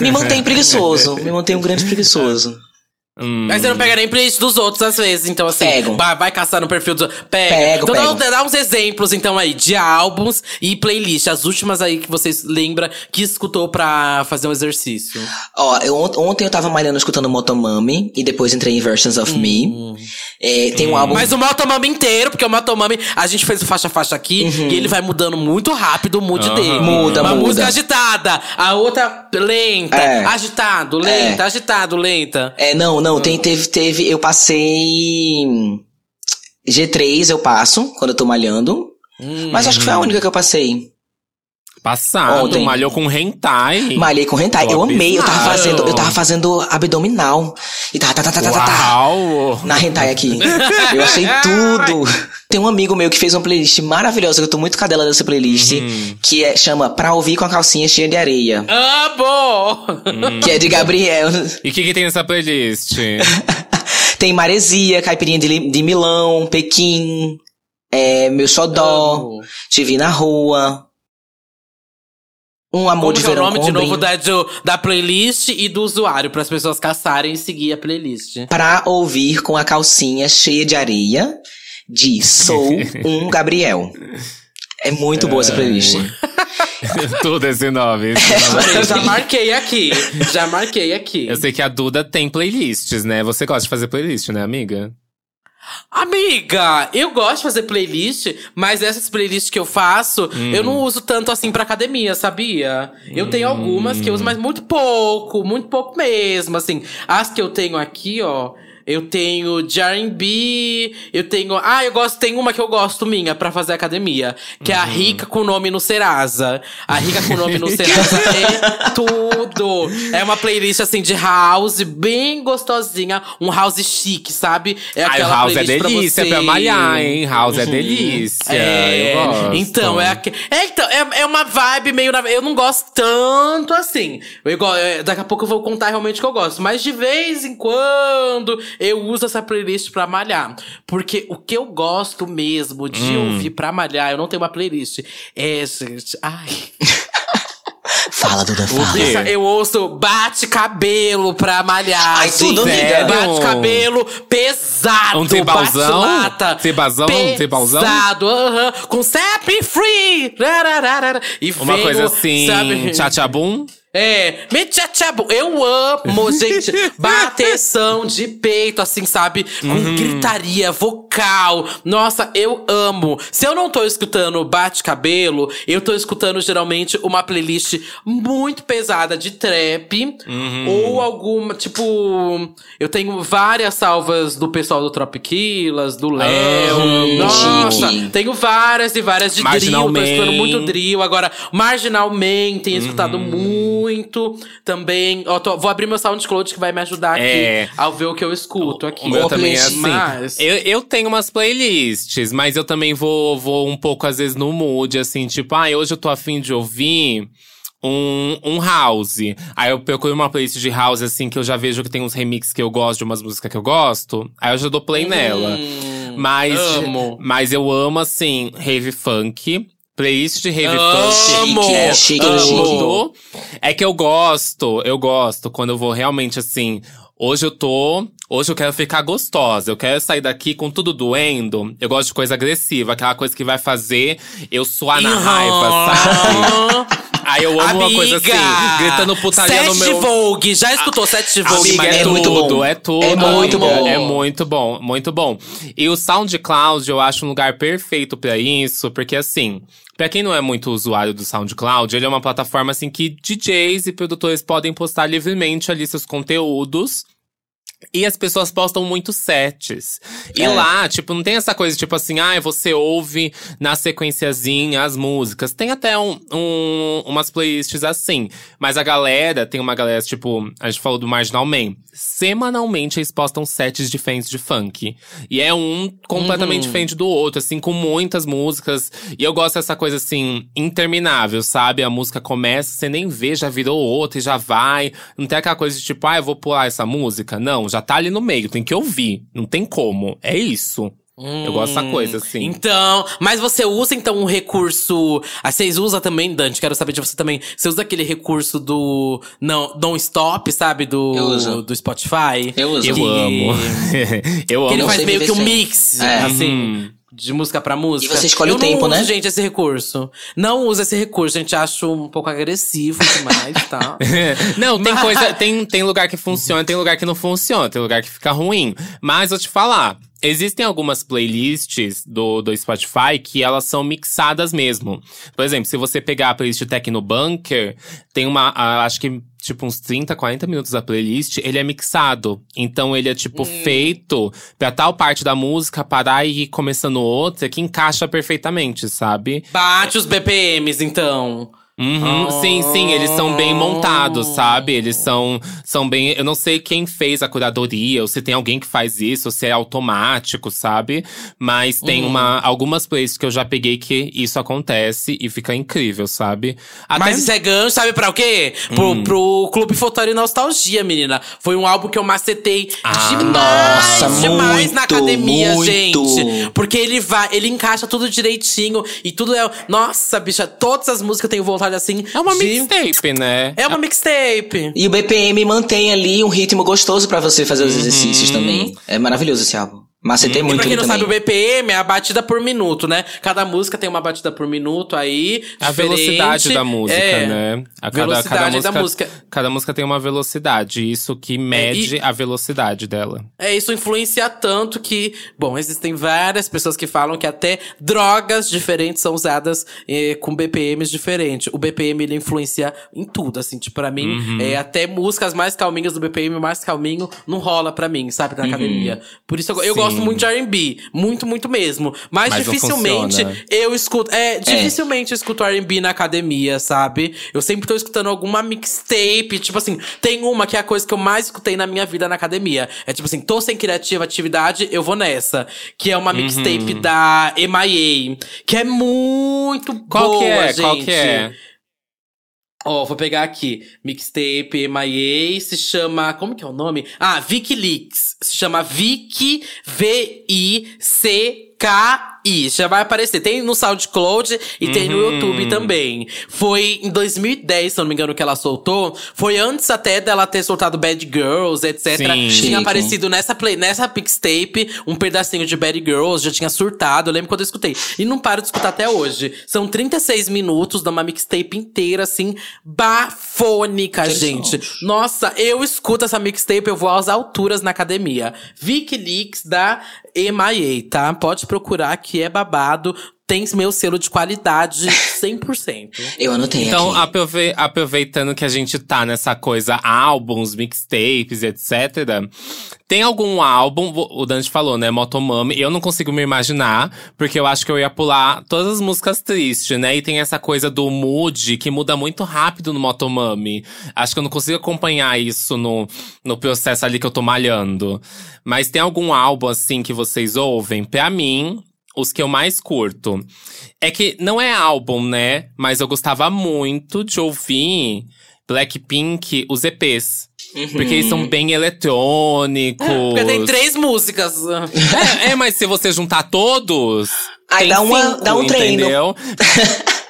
me mantém preguiçoso, me mantém um grande preguiçoso. Hum. Mas você não pega nem playlist dos outros às vezes, então assim. Pego. Vai, vai caçar no perfil dos Pega. Pego, então dá- pego. Dá, uns exemplos, então, aí, de álbuns e playlist. As últimas aí que vocês lembram que escutou pra fazer um exercício. Ó, eu, ont- ontem eu tava malhando escutando Motomami, e depois entrei em Versions of Me. É, tem um álbum... Mas o Motomami inteiro, porque o Motomami, a gente fez o faixa-faixa aqui e ele vai mudando muito rápido o mood Aham. dele. Uhum. Muda, Uma muda. música agitada, a outra lenta, É. agitado, lenta, agitado, lenta. É, não, não, tem, teve, teve, eu passei G3 eu passo, quando eu tô malhando, Hum. mas acho que foi a única que eu passei. Passado, Ontem. malhou com hentai. Malhei com hentai, Tô eu amei, eu tava fazendo, eu tava fazendo abdominal, e tava, tá, tá, tá, tá, tá, tá, Uau! na hentai aqui. Eu achei tudo. Tem um amigo meu que fez uma playlist maravilhosa, que eu tô muito cadela dessa playlist, Uhum. que é, chama Pra Ouvir com a Calcinha Cheia de Areia, Amo! que é de Gabriel. E o que, que tem nessa playlist? Tem Maresia, Caipirinha de, de Milão, Pequim, é, Meu Xodó, Amo. Te Vi na Rua. Um amor Como de que é o verão nome de novo da, do- da playlist e do usuário, para as pessoas caçarem e seguir a playlist. Pra ouvir com a calcinha cheia de areia, de Sou um Gabriel. É muito boa essa playlist. Tudo esse nome. esse nome. Eu já marquei aqui. Já marquei aqui. Eu sei que a Duda tem playlists, né? Você gosta de fazer playlist, né, amiga? Amiga, eu gosto de fazer playlist, mas essas playlists que eu faço, eu não uso tanto assim pra academia, sabia? Eu tenho algumas que eu uso, mas muito pouco, muito pouco mesmo, assim. As que eu tenho aqui, ó, eu tenho de R&B, eu tenho... Ah, eu gosto, tem uma que eu gosto minha pra fazer academia, que é a Rica com nome no Serasa. A Rica com nome no Serasa é tudo. É uma playlist, assim, de house, bem gostosinha, um house chique, sabe? É Ai, aquela House é pra delícia você- pra malhar, hein? House é delícia. É, então, é, aque- é, então é, é uma vibe meio. na- Eu não gosto tanto assim. Eu, é, daqui a pouco eu vou contar realmente o que eu gosto. Mas de vez em quando eu uso essa playlist pra malhar. Porque o que eu gosto mesmo de Hum. ouvir pra malhar, eu não tenho uma playlist. É, gente. Ai. Fala, Duda, fala. eu ouço bate cabelo pra malhar. Ai, tudo, amiga. Bate cabelo pesado. Um tribalzão? bate-lata, Tribalzão? Um tribalzão? Pesado, aham. Com step free. Rararara. E Uma coisa assim, sabe? tchatchabum. É, me tchatchabu. Eu amo, gente, bateção de peito, assim, sabe? Com Uhum. gritaria vocal. Nossa, eu amo. Se eu não tô escutando bate-cabelo, eu tô escutando geralmente uma playlist muito pesada de trap. Uhum. Ou alguma, tipo. Eu tenho várias salvas do pessoal do Tropiquilas, do Léo. Amo. Nossa, Chique. tenho várias e várias de drill. Tô escutando muito drill. Agora, Marginal Man, tenho escutado Uhum. Muito também. Ó, tô- vou abrir meu SoundCloud que vai me ajudar aqui É. ao ver o que eu escuto aqui. O meu também é assim. Mas- Eu, eu tenho umas playlists, mas eu também vou, vou um pouco, às vezes, no mood, assim, tipo, ah, hoje eu tô afim de ouvir. Um, um house. Aí eu procuro uma playlist de house, assim, que eu já vejo que tem uns remixes que eu gosto de umas músicas que eu gosto. Aí eu já dou play nela. Hum, Mas, amo. mas eu amo, assim, rave funk. Playlist de rave Amo. funk. É chique, Amo. chique. Tudo. É que eu gosto, eu gosto quando eu vou realmente assim. Hoje eu tô. Hoje eu quero ficar gostosa. Eu quero sair daqui com tudo doendo. Eu gosto de coisa agressiva, aquela coisa que vai fazer eu suar na raiva, sabe? Aí eu amo uma coisa assim, gritando putaria Sete no meu. Vogue. Já escutou Sete Vogue? Amiga, Amiga, é, é muito tudo, bom. é tudo. É muito amiga. bom. É muito bom, muito bom. E o SoundCloud eu acho um lugar perfeito pra isso, porque assim, pra quem não é muito usuário do SoundCloud, ele é uma plataforma assim que DJs e produtores podem postar livremente ali seus conteúdos. E as pessoas postam muitos sets. E É. lá, tipo, não tem essa coisa, tipo assim, ah, você ouve na sequenciazinha as músicas. Tem até um, um- umas playlists assim. Mas a galera, tem uma galera, tipo, a gente falou do Marginal Man. Semanalmente eles postam sets diferentes de funk. E é um completamente diferente do outro, assim, com muitas músicas. E eu gosto dessa coisa, assim, interminável, sabe? A música começa, você nem vê, já virou outra e já vai. Não tem aquela coisa de tipo, ah, eu vou pular essa música. Não, já tá ali no meio, tem que ouvir. Não tem como. É isso. Eu gosto dessa coisa, assim. Então, mas você usa então um recurso. Ah, vocês usam também, Dante? Quero saber de você também. Você usa aquele recurso do não, não stop, sabe? Do, Eu uso. do Spotify? Eu uso. Eu Que- amo. eu Que ele amo. faz meio que um mix, É. assim. Uhum. De música pra música. E você escolhe eu o tempo, uso, né? gente, esse recurso. Não usa esse recurso, gente. Acho um pouco agressivo demais, tá? não, tem Mas- coisa. Tem, tem lugar que funciona, tem lugar que não funciona, tem lugar que fica ruim. Mas vou te falar. Existem algumas playlists do, do Spotify que elas são mixadas mesmo. Por exemplo, se você pegar a playlist Tecno Bunker, tem uma. acho que tipo uns 30, 40 minutos da playlist, ele é mixado. Então ele é tipo feito pra tal parte da música parar e ir começando outra que encaixa perfeitamente, sabe? Bate os BPMs, então. Uhum, Sim, sim, eles são bem montados, sabe? Eles são, são bem. Eu não sei quem fez a curadoria, ou se tem alguém que faz isso, ou se é automático, sabe? Mas tem uma, algumas playlists que eu já peguei que isso acontece e fica incrível, sabe? Até- Mas isso é gancho, sabe pra o quê? Pro, Hum. pro Clube Fotório e Nostalgia, menina. Foi um álbum que eu macetei Ah, demais, nossa, demais na muito, academia, muito. gente. Porque ele vai, ele encaixa tudo direitinho e tudo é. Nossa, bicha, todas as músicas eu tenho vontade assim. É uma de- mixtape, né? É uma mixtape. E o BPM mantém ali um ritmo gostoso pra você fazer os exercícios também. É maravilhoso esse álbum. Macetei E muito pra quem não também. sabe, o BPM é a batida por minuto, né? Cada música tem uma batida por minuto aí. A diferente. velocidade da música, É. né? A cada, Velocidade cada da música, música. Cada música tem uma velocidade, isso que mede a velocidade dela. É, isso influencia tanto que, bom, existem várias pessoas que falam que até drogas diferentes são usadas eh, com BPMs diferentes. O BPM ele influencia em tudo, assim, tipo, pra mim, Uhum. é, até músicas mais calminhas do BPM, mais calminho, não rola pra mim, sabe, na academia. Por isso eu, eu Sim. Gosto muito de R&B, muito, muito mesmo. Mas, Mas não dificilmente funciona. eu escuto, é, dificilmente eu escuto R&B na academia, sabe? Eu sempre tô escutando alguma mixtape, tipo assim, tem uma que é a coisa que eu mais escutei na minha vida na academia. É tipo assim, tô sem criativa atividade, eu vou nessa. Que é uma Uhum. mixtape da MIA, que é muito Qual boa, que é? gente. Qual que é? Ó, vou pegar aqui. Mixtape MIA se chama. Como que é o nome? Ah, Wikileaks. Se chama Viki V-I-C-K aí, já vai aparecer. Tem no SoundCloud e tem no Uhum. YouTube também. Foi em 2010, se não me engano, que ela soltou. Foi antes até dela ter soltado Bad Girls, etc. Sim. Tinha aparecido nessa, play, nessa mixtape um pedacinho de Bad Girls, já tinha surtado. Eu lembro quando eu escutei. E não paro de escutar até hoje. São 36 minutos de uma mixtape inteira, assim, bafônica, gente. Nossa, eu escuto essa mixtape, eu vou às alturas na academia. Vicky Leaks da EMIA, tá? Pode procurar que é babado. Tem meu selo de qualidade 100%. Eu anotei Então, aqui. aprove- aproveitando que a gente tá nessa coisa, álbuns, mixtapes, etc. Tem algum álbum, o Dante falou, né? Motomami, eu não consigo me imaginar, porque eu acho que eu ia pular todas as músicas tristes, né? E tem essa coisa do mood que muda muito rápido no Motomami. Acho que eu não consigo acompanhar isso no, no processo ali que eu tô malhando. Mas tem algum álbum, assim, que vocês ouvem? Pra mim, os que eu mais curto. É que não é álbum, né? Mas eu gostava muito de ouvir Blackpink, os EPs. Porque eles são bem eletrônicos. Porque tem três músicas. É, é, mas se você juntar todos. Tem dá uma- cinco, dá um treino. Entendeu?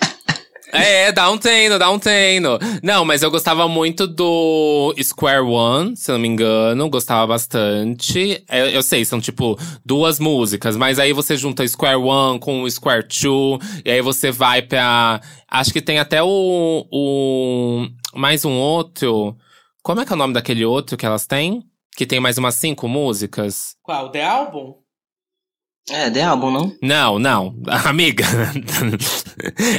É, dá um treino, dá um treino. Não, mas eu gostava muito do Square One, se não me engano. Gostava bastante. Eu, eu sei, são tipo duas músicas, mas aí você junta Square One com Square Two, e aí você vai pra. Acho que tem até o. o mais um outro. Como é que é o nome daquele outro que elas têm? Que tem mais umas cinco músicas? Qual? The Album? É, de álbum, não? Não, não. Amiga.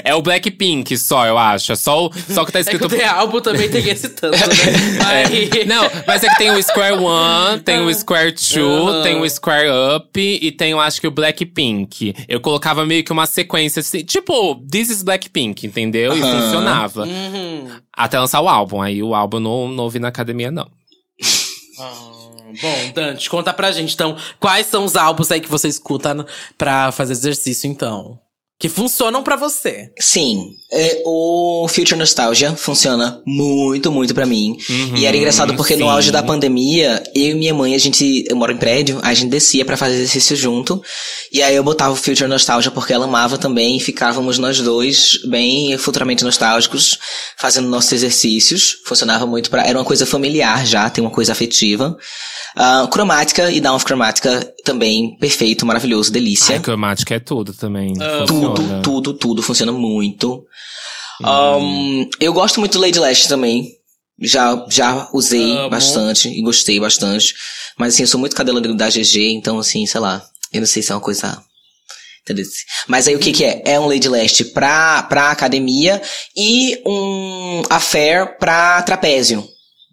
é o Blackpink só, eu acho. É só, o- só que tá É que escrito. o The Album também tem esse tanto, né? Aí- É, Não, mas é que tem o Square One, tem o Square Two, tem o Square Up e tem, eu acho que o Blackpink. Eu colocava meio que uma sequência assim, tipo, This is Blackpink, entendeu? E funcionava. Uhum. Até lançar o álbum. Aí o álbum não, não ouvi na academia, não. Ah, Bom, Dante, conta pra gente, então, quais são os álbuns aí que você escuta pra fazer exercício, então? Que funcionam pra você. Sim, é, o Future Nostalgia funciona muito, muito pra mim. e era engraçado porque no Uhum, sim. auge da pandemia, eu e minha mãe, a gente, eu moro em prédio, a gente descia pra fazer exercício junto. E aí eu botava o Future Nostalgia porque ela amava também e ficávamos nós dois bem futuramente nostálgicos, fazendo nossos exercícios. Funcionava muito pra. Era uma coisa familiar já, tem uma coisa afetiva. Ah, cromática e Down of Cromática também, perfeito, maravilhoso, delícia. Ai, cromática é tudo também. Amo. Tudo, tudo, tudo funciona muito. Hum. Um, eu gosto muito do Lady Lash também. Já, já usei Amo. bastante e gostei bastante. Mas assim, eu sou muito cadela da GG, então assim, sei lá. Eu não sei se é uma coisa. Entendeu? Mas aí o que que é? É um Lady Last pra, pra academia e um Affair pra trapézio.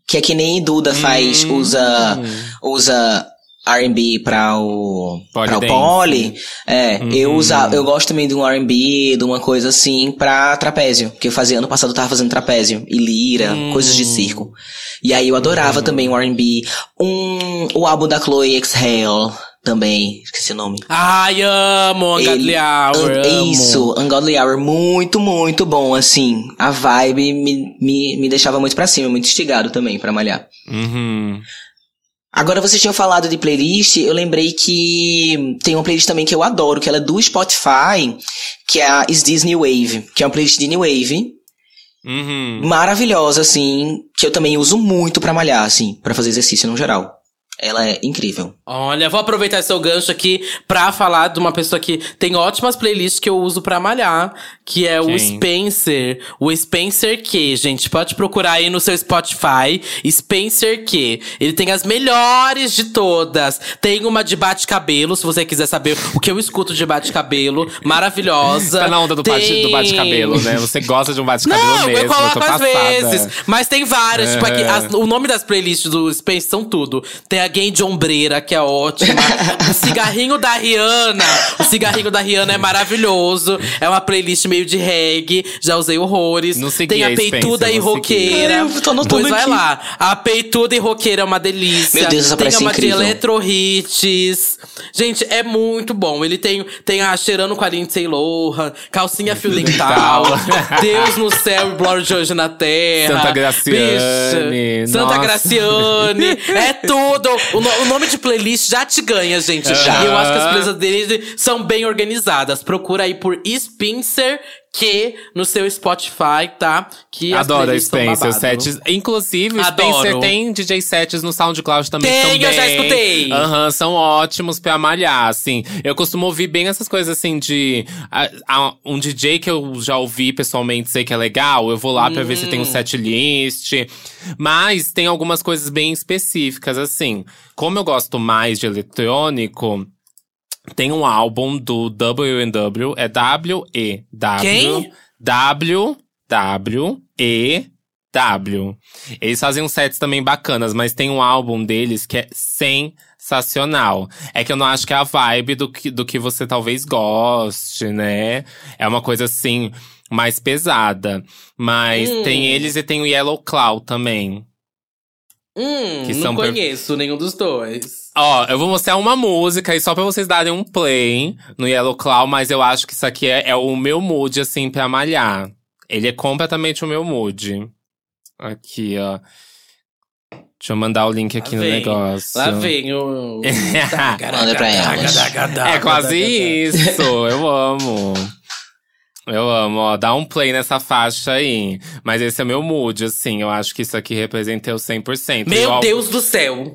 Que é que nem Duda faz, Hum. usa, usa R&B pra o, pra o pole. É, eu Uhum. usa, eu gosto também de um R&B, de uma coisa assim pra trapézio. Que eu fazia, ano passado eu tava fazendo trapézio. E lira, Hum. coisas de circo. E aí eu adorava também o R&B. Um, o álbum da Chloe Exhale também, esqueci o nome. Ai, amo Ungodly Ele- Hour, Un- amo. Isso, Ungodly Hour, muito, muito bom, assim. A vibe me, me, me deixava muito pra cima, muito instigado também pra malhar. Uhum. Agora, vocês tinham falado de playlist, eu lembrei que tem uma playlist também que eu adoro, que ela é do Spotify, que é a Is This New Wave, que é uma playlist de New Wave, Uhum. maravilhosa, assim, que eu também uso muito pra malhar, assim, pra fazer exercício no geral. Ela é incrível. Olha, vou aproveitar seu gancho aqui pra falar de uma pessoa que tem ótimas playlists que eu uso pra malhar, que é o Quem? Spencer. O Spencer Q, gente. Pode procurar aí no seu Spotify. Spencer Q. Ele tem as melhores de todas. Tem uma de bate-cabelo, se você quiser saber o que eu escuto de bate-cabelo. Maravilhosa. Tá na onda do, bate, Tem- bate-cabelo, né? Você gosta de um bate-cabelo Não, mesmo. eu coloco tô às passada. vezes. Mas tem várias. Tipo, aqui, Aham. as- o nome das playlists do Spencer são tudo. Tem a Game de Ombreira, que é ótima. o cigarrinho da Rihanna. O cigarrinho da Rihanna é maravilhoso. É uma playlist meio de reggae. Já usei horrores. Não segui tem a a Spencer, peituda e roqueira. Eu tô anotando pois vai aqui. lá. A peituda e roqueira é uma delícia. Meu Deus, essa tem uma de incrível. eletro hits. Gente, é muito bom. Ele tem, tem a Cheirando com a Lindsay Lohan, Calcinha Fio Dental, Deus no céu e Glória de hoje na terra. Santa Graciane, Bicha, Santa. Graciane. É tudo. O, no- o nome de playlist já te ganha, gente. E eu acho que as playlists dele são bem organizadas. Procura aí por Spencer que no seu Spotify, tá? Que Adoro a Spencer sets. Inclusive, Adoro. Spencer tem DJ sets no SoundCloud também. Tem, são eu já escutei. Aham, são ótimos pra malhar, assim. Eu costumo ouvir bem essas coisas assim de. ah, ah, um DJ que eu já ouvi pessoalmente, sei que é legal. Eu vou lá pra ver se tem um Hum. set list. Mas tem algumas coisas bem específicas, assim. Como eu gosto mais de eletrônico. Tem um álbum do W&W, é W-E-W. Quem? W-W-E-W. Eles fazem uns sets também bacanas, mas tem um álbum deles que é sensacional. É que eu não acho que é a vibe do que, do que você talvez goste, né? É uma coisa assim, mais pesada. Mas Hum. tem eles e tem o Yellow Claw também. Hum, Que não são per- conheço nenhum dos dois. Ó, eu vou mostrar uma música aí só pra vocês darem um play no Yellow Claw, mas eu acho que isso aqui é, é o meu mood, assim, pra malhar. Ele é completamente o meu mood. Aqui, ó. Deixa eu mandar o link aqui Lá no vem. negócio. Lá vem o. Manda pra elas. É quase isso, eu amo. Eu amo, ó, dá um play nessa faixa aí. Mas esse é meu mood, assim, eu acho que isso aqui representa eu 100%. Meu Igual- Deus do céu!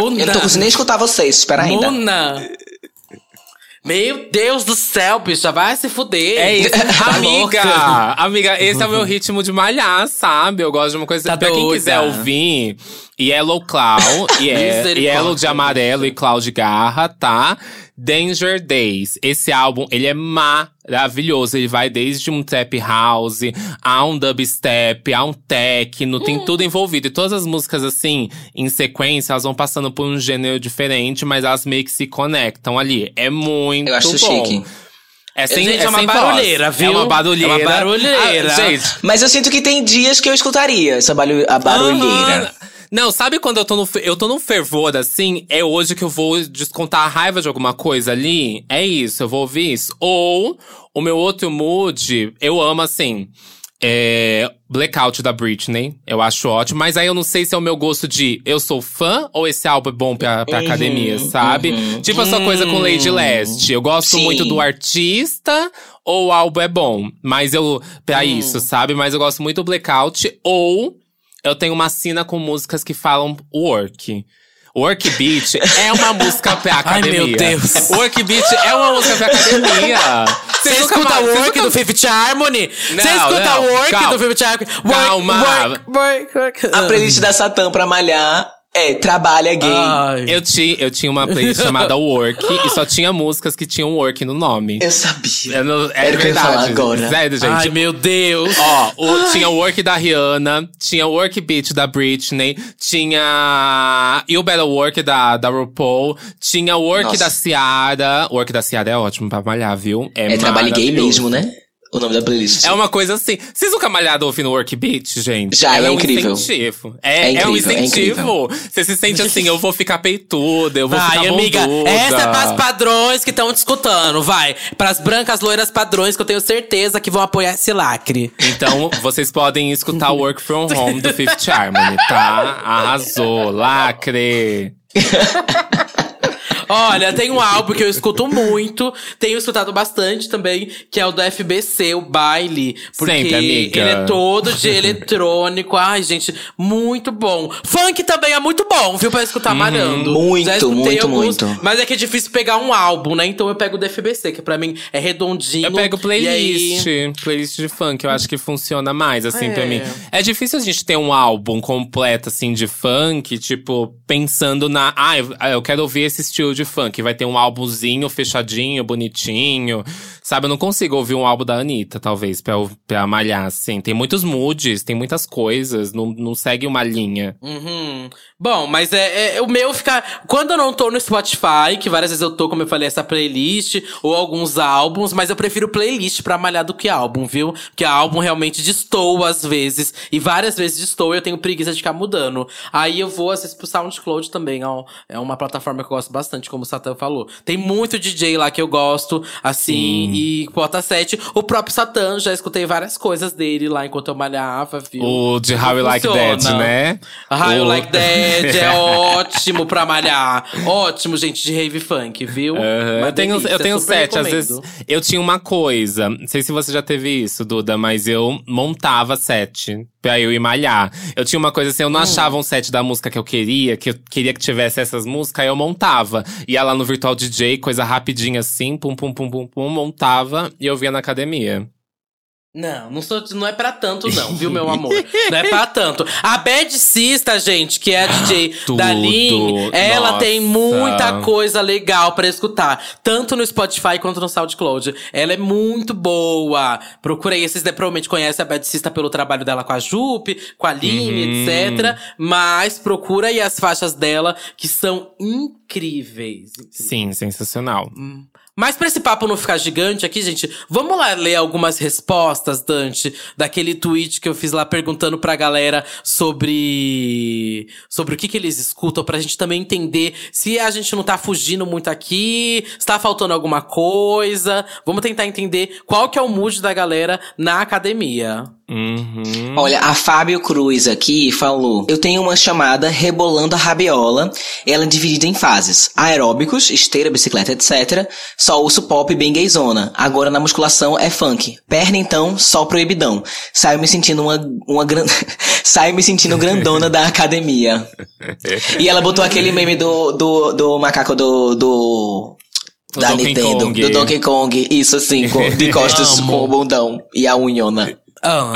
Mona! Eu não tô conseguindo nem escutar vocês, espera ainda. Mona! Meu Deus do céu, bicha, vai se fuder. É isso. Tá amiga, louca? amiga, esse é o meu ritmo de malhar, sabe? Eu gosto de uma coisa. Tá pra quem doida. quiser ouvir, Yellow Cloud, e é Misericórdia. Yellow de amarelo e Cloud de garra, tá? Danger Days. Esse álbum, ele é maravilhoso. Ele vai desde um trap house, a um dubstep, a um techno, Hum. tem tudo envolvido. E todas as músicas, assim, em sequência, elas vão passando por um gênero diferente, mas elas meio que se conectam ali. É muito Eu acho bom. chique. É, sem, Gente, é uma sem barulheira, voz. viu? É uma barulheira. É uma barulheira. Ah, gente. Mas eu sinto que tem dias que eu escutaria essa barulheira. Não, sabe quando eu tô, no, eu tô num fervor assim? É hoje que eu vou descontar a raiva de alguma coisa ali? É isso, eu vou ouvir isso. Ou, o meu outro mood, eu amo assim. É. Blackout da Britney, eu acho ótimo, mas aí eu não sei se é o meu gosto de eu sou fã ou esse álbum é bom pra, pra academia, sabe? Tipo essa coisa com Lady Leste. Eu gosto Sim. muito do artista ou o álbum é bom, mas eu. pra isso, sabe? Mas eu gosto muito do Blackout ou eu tenho uma cena com músicas que falam work. Work Beat é uma música pra Ai, academia. meu Deus. Work Beat é uma música pra academia. Você escuta mais- work nunca- do Fifth Harmony? Não, Você escuta não, o work calma. do Fifth Harmony? Work, Calma. Work, work, work. A playlist da Satã pra malhar é Trabalha Gay. Ai. Eu, ti, eu tinha uma playlist chamada Work e só tinha músicas que tinham Work no nome. Eu sabia. Eu não- é Era o que eu ia verdade. falar agora. Sério, gente. Ai, meu Deus. Ó, o- tinha o Work da Rihanna, tinha o Work Beat da Britney, tinha You Better Work da, da RuPaul, tinha o Work Nossa. da Ciara. O Work da Ciara é ótimo pra malhar, viu? É Trabalha Gay maravilhoso. mesmo, né? O nome da playlist. É uma coisa assim. Vocês nunca malharam ouvindo Work Beat, gente? Já, Ela é um incrível. incentivo. É, É é um incrível, é incentivo. Você se sente assim, eu vou ficar peituda, eu vou Vai, ficar amiga, essa é pras padrões que estão te escutando, vai. Pras brancas loiras padrões que eu tenho certeza que vão apoiar esse lacre. Então, vocês podem escutar o Work From Home do Fifth Harmony, tá? Arrasou, lacre. Olha, tem um álbum que eu escuto muito, tenho escutado bastante também, que é o do FBC, o Baile. Porque Sempre, amiga. ele é todo de eletrônico. Ai, gente, muito bom. Funk também é muito bom, viu? Pra escutar malhando. Muito, muito, alguns, muito. Mas é que é difícil pegar um álbum, né? Então eu pego o do FBC, que pra mim é redondinho. Eu pego playlist, aí- playlist de funk, eu acho que funciona mais, assim, É. pra mim. É difícil a gente ter um álbum completo, assim, de funk, tipo, pensando na. Ah, eu- ah, eu quero ouvir esse estilo de funk. Vai ter um álbumzinho fechadinho, bonitinho. Sabe, eu não consigo ouvir um álbum da Anitta, talvez, pra, pra malhar, assim. Tem muitos moods, tem muitas coisas, não, não segue uma linha. Uhum. Bom, mas é, é- o meu fica. Quando eu não tô no Spotify, que várias vezes eu tô, como eu falei, essa playlist, ou alguns álbuns, mas eu prefiro playlist pra malhar do que álbum, viu? Porque álbum realmente destoa às vezes. E várias vezes destoa e eu tenho preguiça de ficar mudando. Aí eu vou, às vezes, pro SoundCloud também, ó. É uma plataforma que eu gosto bastante como o Satã falou. Tem muito DJ lá que eu gosto, assim, Sim. E bota 7. O próprio Satã, já escutei várias coisas dele lá enquanto eu malhava, viu? O de How You Like. That, né? How You O- Like That é ótimo pra malhar. Ótimo, gente, de rave funk, viu? Eu tenho, delícia, eu tenho sete. Às vezes eu tinha uma coisa. Não sei se você já teve isso, Duda, mas eu montava sete pra eu ir malhar. Eu tinha uma coisa assim, eu não achava um set da música que eu queria, que eu queria que tivesse essas músicas, aí eu montava. Ia lá no Virtual DJ, coisa rapidinha assim, pum, pum, pum, pum, pum, montava e eu via na academia. Não, não, sou, não é pra tanto, não, viu, meu amor? Não é pra tanto. A Bad Sista, gente, que é a DJ Tudo. da Lin, ela Nossa. tem muita coisa legal pra escutar. Tanto no Spotify quanto no SoundCloud. Ela é muito boa. Procurei, vocês né, provavelmente conhecem a Bad Sista pelo trabalho dela com a Jupe, com a Line, Uhum. etc. Mas procura aí as faixas dela, que são incríveis. Sim, sensacional. Mas pra esse papo não ficar gigante aqui, gente, vamos lá ler algumas respostas, Dante, daquele tweet que eu fiz lá perguntando pra galera sobre sobre o que que eles escutam, pra gente também entender se a gente não tá fugindo muito aqui, se tá faltando alguma coisa. Vamos tentar entender qual que é o mood da galera na academia. Uhum. Olha, a Fábio Cruz aqui falou: Eu tenho uma chamada Rebolando a Rabiola. Ela é dividida em fases: aeróbicos, esteira, bicicleta, etc. Só ouço pop bem gayzona. Agora na musculação é funk. Perna então, só proibidão. Saio me sentindo uma, uma gran... Saio me sentindo grandona da academia. E ela botou aquele meme do, do, do macaco do. do... Da Donkey Nintendo, Kong. do Donkey Kong, isso assim, de costas com o bundão e a unhona. Ah.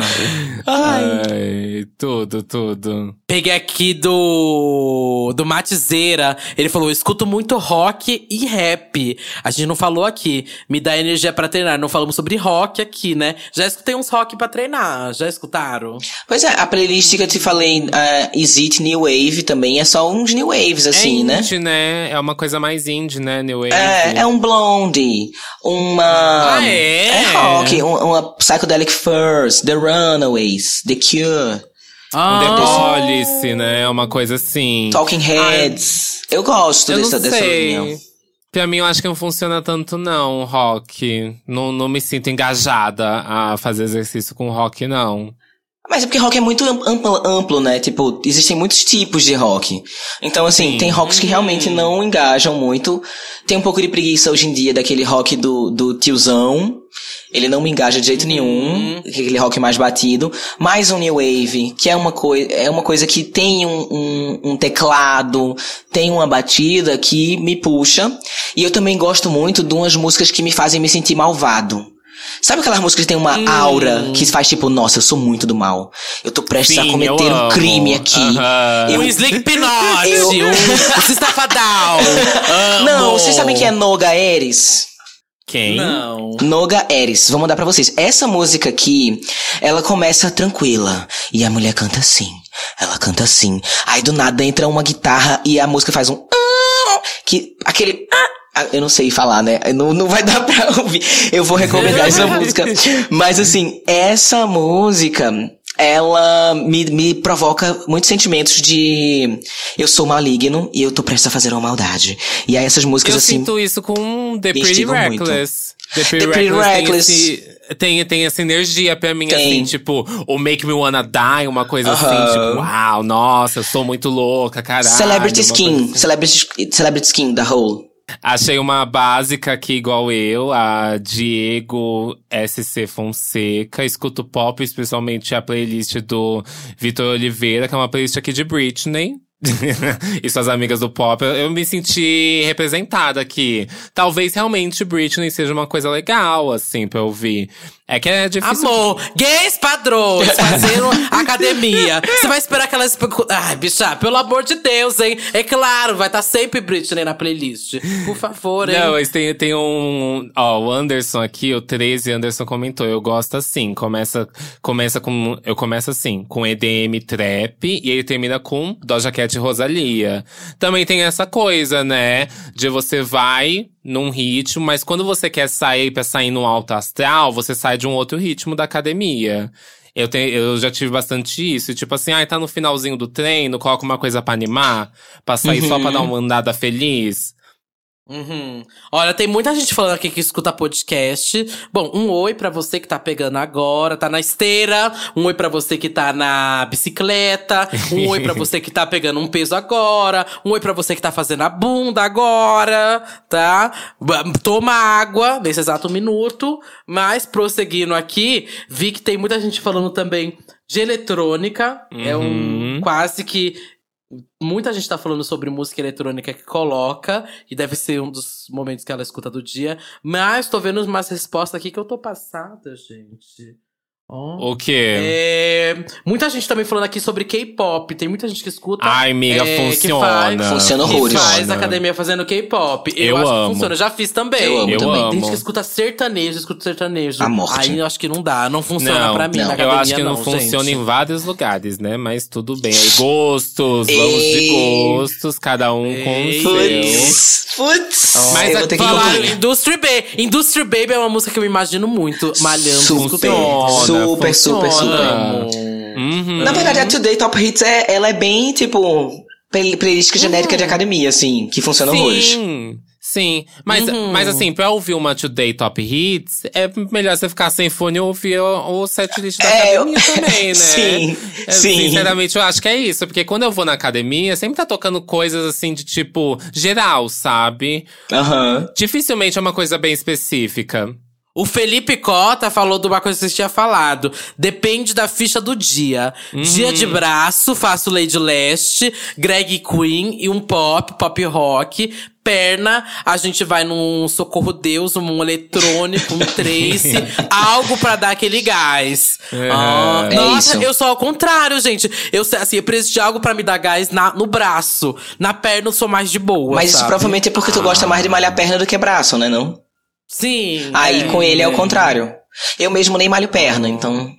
Ai, tudo, tudo. Peguei aqui do. do Matizeira. Ele falou: escuto muito rock e rap. A gente não falou aqui. Me dá energia pra treinar. Não falamos sobre rock aqui, né? Já escutei uns rock pra treinar. Já escutaram? Pois é, a playlist que eu te falei, uh, Is It New Wave também, é só uns New Waves, assim, é né? indie, né? É uma coisa mais indie, né? New Wave. É, é um Blondie, uma... Ah, é? É rock, um- uma Psychedelic Furs, The Runaways, The Cure, Um The Police, né? Uma coisa assim. Talking Heads. eu gosto Eu dessa, não dessa linha. Pra mim, eu acho que não funciona tanto, não, rock. Não, não me sinto engajada a fazer exercício com rock, não. Mas é porque rock é muito am- amplo, amplo, né? Tipo, existem muitos tipos de rock. Então, assim, Sim. tem rocks que realmente não engajam muito. Tem um pouco de preguiça hoje em dia daquele rock do, do tiozão. Ele não me engaja de jeito nenhum. Aquele rock mais batido. Mais um new wave, que é uma, coi é uma coisa que tem um, um, um teclado, tem uma batida que me puxa. E eu também gosto muito de umas músicas que me fazem me sentir malvado. Sabe aquelas músicas que tem uma Hum. aura que faz tipo, nossa, eu sou muito do mal. Eu tô prestes a Sim, cometer eu um crime aqui. Aham. Eu- Um Slipknot, Eu- um. Não, vocês sabem quem é Noga Eres? Quem? Não. Noga Eres, vou mandar pra vocês. Essa música aqui, ela começa tranquila. E a mulher canta assim. Ela canta assim. Aí do nada entra uma guitarra e a música faz um. ah, Que. Aquele. ah, Eu não sei falar, né? Não, não vai dar pra ouvir. Eu vou recomendar essa música. Mas assim, essa música. Ela me, me provoca muitos sentimentos de eu sou maligno e eu tô prestes a fazer uma maldade. E aí essas músicas Eu assim. sinto isso com The Pretty instigam muito. Reckless. The Pretty, The Pretty Reckless, Reckless. Tem, esse, tem, tem essa energia pra mim, Tem. assim, tipo, o Make Me Wanna Die, uma coisa Aham. assim, tipo, uau, nossa, eu sou muito louca, caralho. Celebrity Skin. assim. Celebrity, Celebrity Skin, da Hole. Achei uma básica aqui igual eu, a Diego SC Fonseca. Escuto pop, especialmente a playlist do Vitor Oliveira, que é uma playlist aqui de Britney. e suas amigas do pop, eu, eu me senti representada aqui. Talvez realmente Britney seja uma coisa legal, assim, pra ouvir. É que é difícil. Amor, gays padrões fazendo academia. Você vai esperar que elas. Ai, bicha, pelo amor de Deus, hein? É claro, vai estar sempre Britney na playlist. Por favor, hein? Não, mas tem, tem um. Ó, o Anderson aqui, o 13 Anderson comentou. Eu gosto assim. Começa, começa com. Eu começo assim, com EDM trap e ele termina com Doja Cat e Rosalia. Também tem essa coisa, né? De você vai num ritmo, mas quando você quer sair pra sair no alto astral, você sai de um outro ritmo da academia. Eu, tenho, eu já tive bastante isso. Tipo assim, ai, tá no finalzinho do treino, coloca uma coisa pra animar, pra sair só pra dar uma andada feliz. Uhum. Olha, tem muita gente falando aqui que escuta podcast. Bom, um oi pra você que tá pegando agora, tá na esteira. Um oi pra você que tá na bicicleta. Um oi pra você que tá pegando um peso agora. Um oi pra você que tá fazendo a bunda agora, tá? Toma água nesse exato minuto. Mas prosseguindo aqui, vi que tem muita gente falando também de eletrônica. É um Uhum. quase que Muita gente tá falando sobre música eletrônica que coloca, e deve ser um dos momentos que ela escuta do dia. Mas tô vendo umas respostas aqui que eu tô passada, gente. O quê? É, muita gente também falando aqui sobre K-pop. Tem muita gente que escuta. Ai, amiga, é, que funciona. faz- Funciona que horrores. faz academia fazendo K-pop. Eu, Eu acho amo. que funciona. Eu já fiz também. Eu amo Eu também. amo. Tem gente que escuta sertanejo, escuta sertanejo. A morte. Aí eu acho que não dá. Não funciona Não, pra mim não. na eu academia, acho que não, não funciona gente. em vários lugares, né? Mas tudo bem. Aí, gostos, vamos de Ei. gostos, cada um com Ei. o seu. Putz, putz. Mas eu ter que falaram concluir. Industry Baby. Industry Baby é uma música que eu imagino muito malhando, Super, escutando. super, super, Funciona. super. Uhum. Na verdade, a Today Top Hits, é, ela é bem, tipo, play- playlist genérica de academia, assim, que funciona horrores. Sim, sim. Mas, Uhum. mas assim, pra ouvir uma Today Top Hits, é melhor você ficar sem fone e ouvir o, o setlist da É, eu- academia também, né? Sim, É, sim. Sinceramente, eu acho que é isso. Porque quando eu vou na academia, sempre tá tocando coisas assim de tipo, geral, sabe? Aham. Dificilmente é uma coisa bem específica. O Felipe Cota falou de uma coisa que você tinha falado. Depende da ficha do dia. Dia de braço, faço Lady Leste, Greg Queen e um pop, pop rock. Perna, a gente vai num Socorro Deus, um eletrônico, um Trace. algo pra dar aquele gás. É. Ah, É nossa, isso. eu sou ao contrário, gente. Eu, sei, assim, eu preciso de algo pra me dar gás na, no braço. Na perna eu sou mais de boa, Mas isso sabe? provavelmente é porque tu gosta mais de malhar perna do que braço, né, não? Sim. Aí é, com ele é o é. contrário. Eu mesmo nem malho perna, então.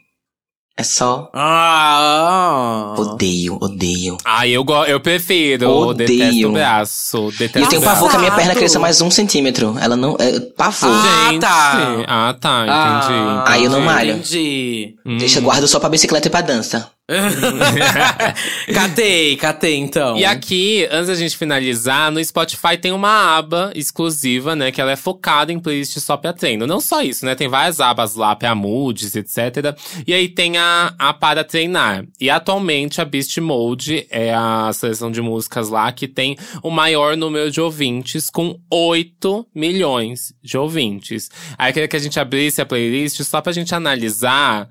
É só. Ah. Odeio, odeio. Ah, eu, go- eu prefiro. Odeio. Detesto o braço. Detesto eu tenho o braço. pavor que a minha perna cresça mais um centímetro. Ela não. É, pavor. Ah, Gente. tá. Ah, tá. Entendi. Ah, Aí eu não entendi. malho. Entendi. Deixa, guardo só pra bicicleta e pra dança. catei, catei então. E aqui, antes da gente finalizar, no Spotify tem uma aba exclusiva, né? Que ela é focada em playlist só pra treino. Não só isso, né? Tem várias abas lá pra moods, etc. E aí tem a, a para treinar. E atualmente a Beast Mode é a seleção de músicas lá que tem o maior número de ouvintes, com 8 milhões de ouvintes. Aí eu queria que a gente abrisse a playlist só pra gente analisar.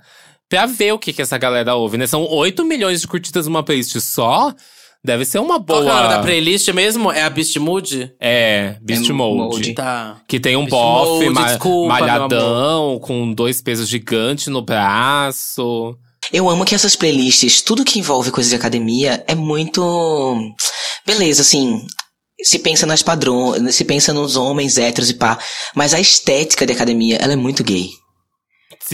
Pra ver o que, que essa galera ouve, né? São 8 milhões de curtidas numa playlist só. Deve ser uma Qual boa. que é o nome da playlist mesmo? É a Beast Mood? É, Beast É Mode. Mode. Tá. Que tem um Beast bofe ma- desculpa, malhadão, com dois pesos gigantes no braço. Eu amo que essas playlists, tudo que envolve coisa de academia, é muito. Beleza, assim. Se pensa nas padrões, se pensa nos homens héteros e pá. Mas a estética de academia, ela é muito gay.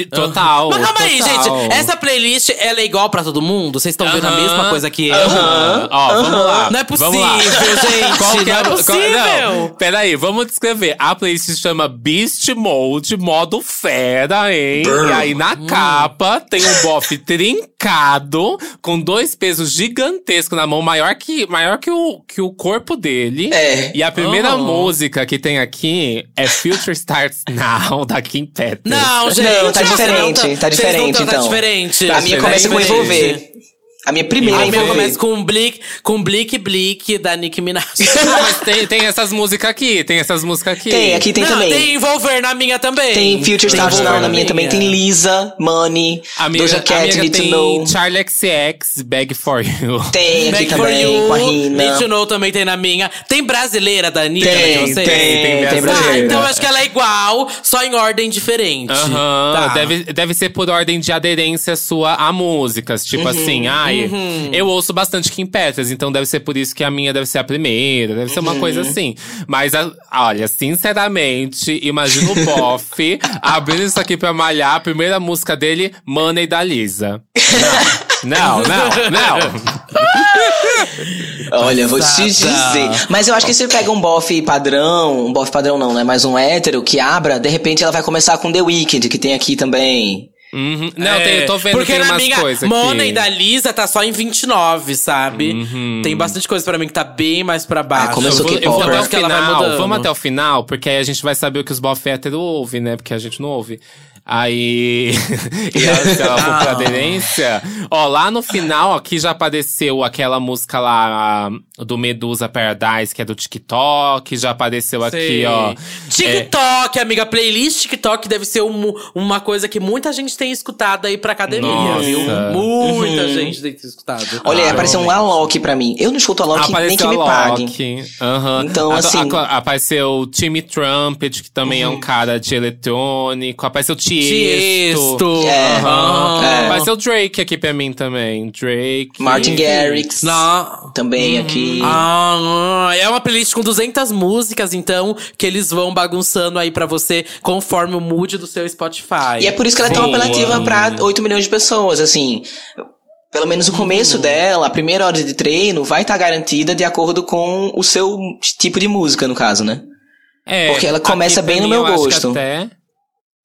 Se- Total. Mas calma aí, total. gente. Essa playlist, ela é igual pra todo mundo? Vocês estão vendo a mesma coisa que eu? aham. Ó, vamos lá. Não é possível, gente. Qual que não é qual- possível. não, peraí, vamos descrever. A playlist se chama Beast Mode, modo fera, hein? E aí na Hum. capa tem um bofe trincado, com dois pesos gigantescos na mão, maior que, maior que, o, que o corpo dele. É. E a primeira Oh. música que tem aqui é Future Starts Now, da Kim Petras. Não, gente. Não, tá diferente, tá não diferente, Tá então. diferente. A minha começa com envolver. A minha primeira A minha começa com Blick, com Blick Blick da Nicki Minaj. Mas tem, tem essas músicas aqui, tem essas músicas aqui. Tem, aqui tem não, também. tem Envolver na minha também. Tem Future Stars Now na minha também. Tem Lisa, Money, A minha, Doja Cat, minha Need to tem Know. Charlie XX, Bag For You. Tem aqui Back for também, You, com a Rina. Need to Know também tem na minha. Tem brasileira da Anitta Tem, na de vocês? tem, tem tem, brasileira. Ah, então acho que ela é igual, só em ordem diferente. Aham, Tá. deve, deve ser por ordem de aderência sua a músicas. Tipo Uhum, assim, ai, eu ouço bastante Kim Petras, então deve ser por isso que a minha deve ser a primeira, deve ser uma Uhum. coisa assim. Mas, a- olha, sinceramente, imagina o Boff abrindo isso aqui pra malhar, a primeira música dele, Money da Lisa. Não, não, não, não. Olha, vou te dizer. Mas eu acho que se pega um bofe padrão, um bofe padrão não, né? Mas um hétero que abra, de repente ela vai começar com The Weeknd, que tem aqui também. Uhum. Não, É, tem, eu tô vendo Porque tem na umas minha Money aqui. da Lisa tá só em 29, sabe? Uhum. Tem bastante coisa pra mim que tá bem mais pra baixo. como eu sou vou, eu vou até o final. Vamos até o final, porque aí a gente vai saber o que os bof hétero ouvem, né? Porque a gente não ouve. Aí. e ela, Ah. aderência. Ó, lá no final, aqui já apareceu aquela música lá a- do Medusa Paradise, que é do TikTok. Já apareceu aqui, Sei. ó. TikTok, amiga. Playlist TikTok deve ser um- uma coisa que muita gente tem escutado aí pra academia, Nossa. viu? Muita Uhum. gente tem escutado. Olha, Ah, apareceu um Alok pra mim. Eu não escuto Alok nem que Apareceu me a pague. Loki. Aham. Então, A- assim- a- apareceu o Timmy Trumpet, que também é um cara de eletrônico. Apareceu o Tiesto. Tiesto. É. Aham. É. Apareceu o Drake aqui pra mim também. Drake. Martin Garrix. Não. Também aqui. Ah, é uma playlist com 200 músicas, então, que eles vão bagunçando aí pra você conforme o mood do seu Spotify. E é por isso que ela é tão Boa. apelativa pra 8 milhões de pessoas, assim. Pelo menos o começo Uhum. dela, a primeira hora de treino, vai estar garantida de acordo com o seu tipo de música, no caso, né? É, Porque ela começa bem no meu gosto. Até...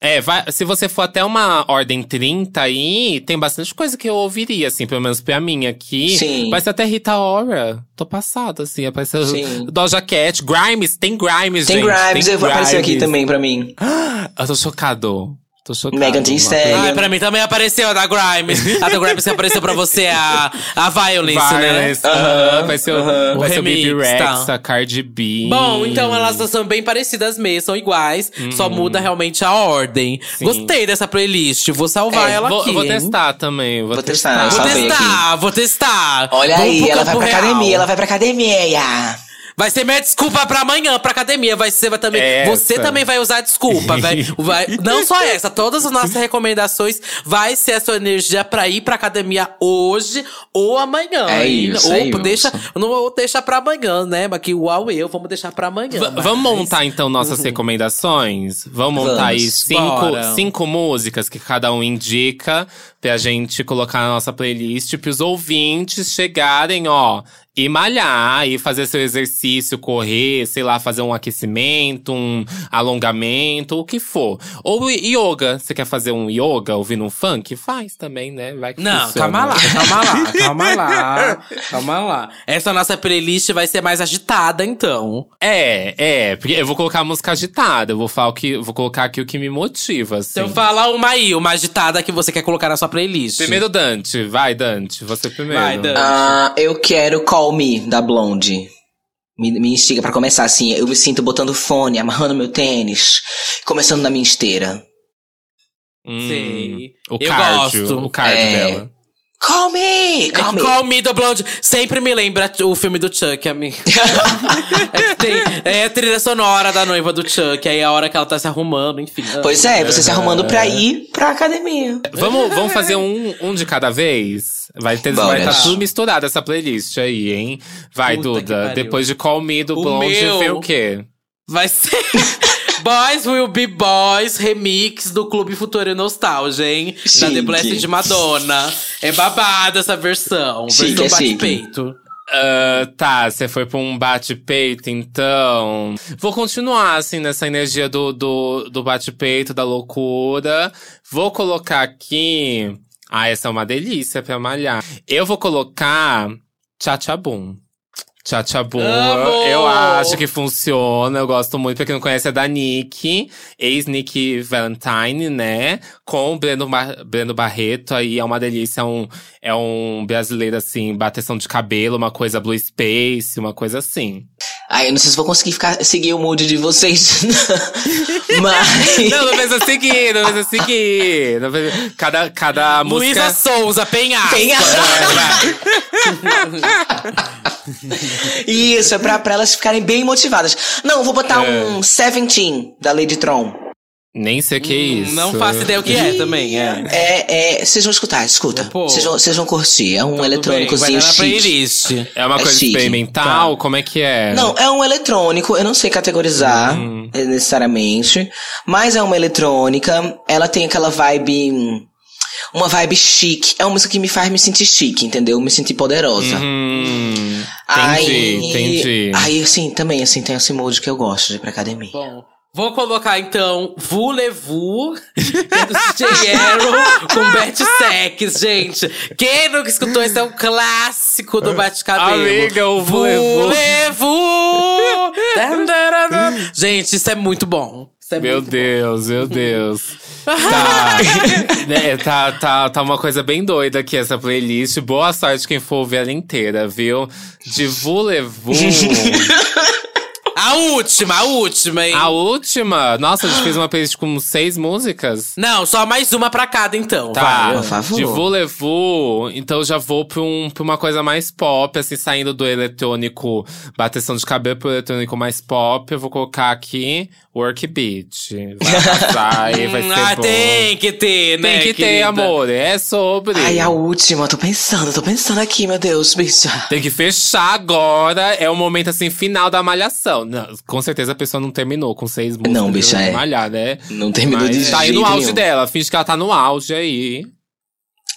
É, vai, se você for até uma ordem 30 aí, tem bastante coisa que eu ouviria, assim, pelo menos pra mim aqui. Sim. Parece até Rita Ora. Tô passado, assim. Apareceu Sim. Doja Cat, Grimes, tem Grimes, Tem gente. Grimes, eu vou aparecer aqui Grimes. também pra mim. Eu tô chocado. Tô chocado. Megan Thee Stallion. Ah, pra mim também apareceu a da Grimes. A da Grimes que apareceu pra você, a, a Violence, Violence, né? aham, vai ser o, aham. vai ser o Baby remix, Rex, tá. a Cardi B. Bom, então elas são bem parecidas mesmo, são iguais. Só muda realmente a ordem. Sim. Gostei dessa playlist, vou salvar É, ela Vou, aqui. eu vou hein? testar também. Vou, Vou testar. testar, Vou testar, vou testar. Olha Vamos aí, ela vai pra real. academia, ela vai pra academia. Vai ser minha desculpa pra amanhã, pra academia. Vai ser vai também. Essa. Você também vai usar desculpa. Vai, vai, não só essa, todas as nossas recomendações vai ser a sua energia pra ir pra academia hoje ou amanhã. É isso, ou é isso. deixa, não vou deixar pra amanhã, né? Mas que uau, eu vamos deixar pra amanhã. V- mas- Vamos montar então nossas recomendações? Vamos montar aí Vamos, cinco, bora. cinco músicas que cada um indica pra gente colocar na nossa playlist pros ouvintes chegarem, ó, e malhar, e fazer seu exercício, correr, sei lá, fazer um aquecimento, um alongamento, o que for. Ou yoga. Você quer fazer um yoga ouvindo um funk? Faz também, né? Vai que Não, funciona. calma lá, calma lá, calma lá, calma lá. Essa nossa playlist vai ser mais agitada, então. É, é, porque eu vou colocar música agitada, eu vou falar o que, vou colocar aqui o que me motiva, assim. Então fala uma aí, uma agitada que você quer colocar na sua playlist. Primeiro Dante, vai Dante, você primeiro. Vai, Dante. Ah, eu quero Call Me, da Blonde. Me, me instiga pra começar assim. Eu me sinto botando fone, amarrando meu tênis, começando na minha esteira. Hum, Sei. O Eu cardio, gosto. o cardio É. dela. Call me! É Call me! Call Me do Blonde sempre me lembra o filme do Chuck, amigo. é, tem, é a trilha sonora da noiva do Chuck, aí é a hora que ela tá se arrumando, enfim. Pois é, você se arrumando pra ir pra academia. Vamos, vamos fazer um, um de cada vez? Vai ter, vai estar tudo misturado essa playlist aí, hein? Vai, Puta Duda. Depois de Call Me do O Blonde, meu- vê o quê? Vai ser Boys Will Be Boys remix do Clube Futuro e Nostalgia, hein? Da The Chique. Blessed de Madonna. É babada essa versão. Chique, versão é chique. bate-peito. Ah, tá, você foi pra um bate-peito, então. Vou continuar, assim, nessa energia do, do, do bate-peito, da loucura. Vou colocar aqui. Ah, essa é uma delícia pra malhar. Eu vou colocar Tchatchabum. Tchatchabum, Amo! eu acho que funciona. Eu gosto muito. Pra quem não conhece, é da Nick, ex-Nick Valentine, né? Com o Breno, Bar- Breno Barreto. Aí é uma delícia. É um, é um brasileiro, assim, bateção de cabelo, uma coisa Blue Space, uma coisa assim. Ai, eu não sei se vou conseguir ficar, seguir o mood de vocês. Mas. Não, não precisa seguir, não precisa seguir. Não precisa- Cada, cada música. Luísa Souza, penhasco. Penha- Isso, é pra, pra elas ficarem bem motivadas. Não, vou botar É. um Seventeen, da Lady Tron. Nem sei o que é isso. Hum, Não faço ideia o que é também, é. É, é, vocês vão escutar, escuta. Vocês vão, vocês vão curtir. É um Tudo bem, vai eletrônicozinho chique. playlist. É uma É coisa chique. experimental? Como é que é? Não, é um eletrônico, eu não sei categorizar Hum. necessariamente, mas é uma eletrônica, ela tem aquela vibe, hum, uma vibe chique, é uma música que me faz me sentir chique, entendeu? Me sentir poderosa. Hum, entendi, Aí, entendi. Aí, assim, também, assim, tem esse mood que eu gosto de ir pra academia. Bom, Vou colocar então é do DJ Arrow, com Beth Sex, gente. Quem nunca escutou esse é um clássico do bate-cabelo. Amiga, o Vulevu. Vulevu! Dan, dan, dan. gente, isso é muito bom. É Meu Deus, meu Deus. Tá, né, tá, tá, tá uma coisa bem doida aqui essa playlist. Boa sorte quem for ouvir ela inteira, viu? De Vulevu. A última, a última, hein? A última? Nossa, a gente fez uma playlist com seis músicas. Não, só mais uma pra cada, então. Tá, vai. por favor. de Vulevu, então eu já vou pra, um, pra uma coisa mais pop, assim, saindo do eletrônico, bateção de cabelo pro eletrônico mais pop. Eu vou colocar aqui Work Beat. Vai passar aí, vai ser ah, bom. tem que ter, né? Tem que ter, querida? amor. É sobre. Ai, a última, tô pensando, tô pensando aqui, meu Deus, bicha. Tem que fechar agora. É o momento, assim, final da malhação. Não, com certeza a pessoa não terminou com seis músicas. Não, bicha, é. malhar, né? Não terminou Mas de tá aí no auge nenhum. dela. Finge que ela tá no auge aí.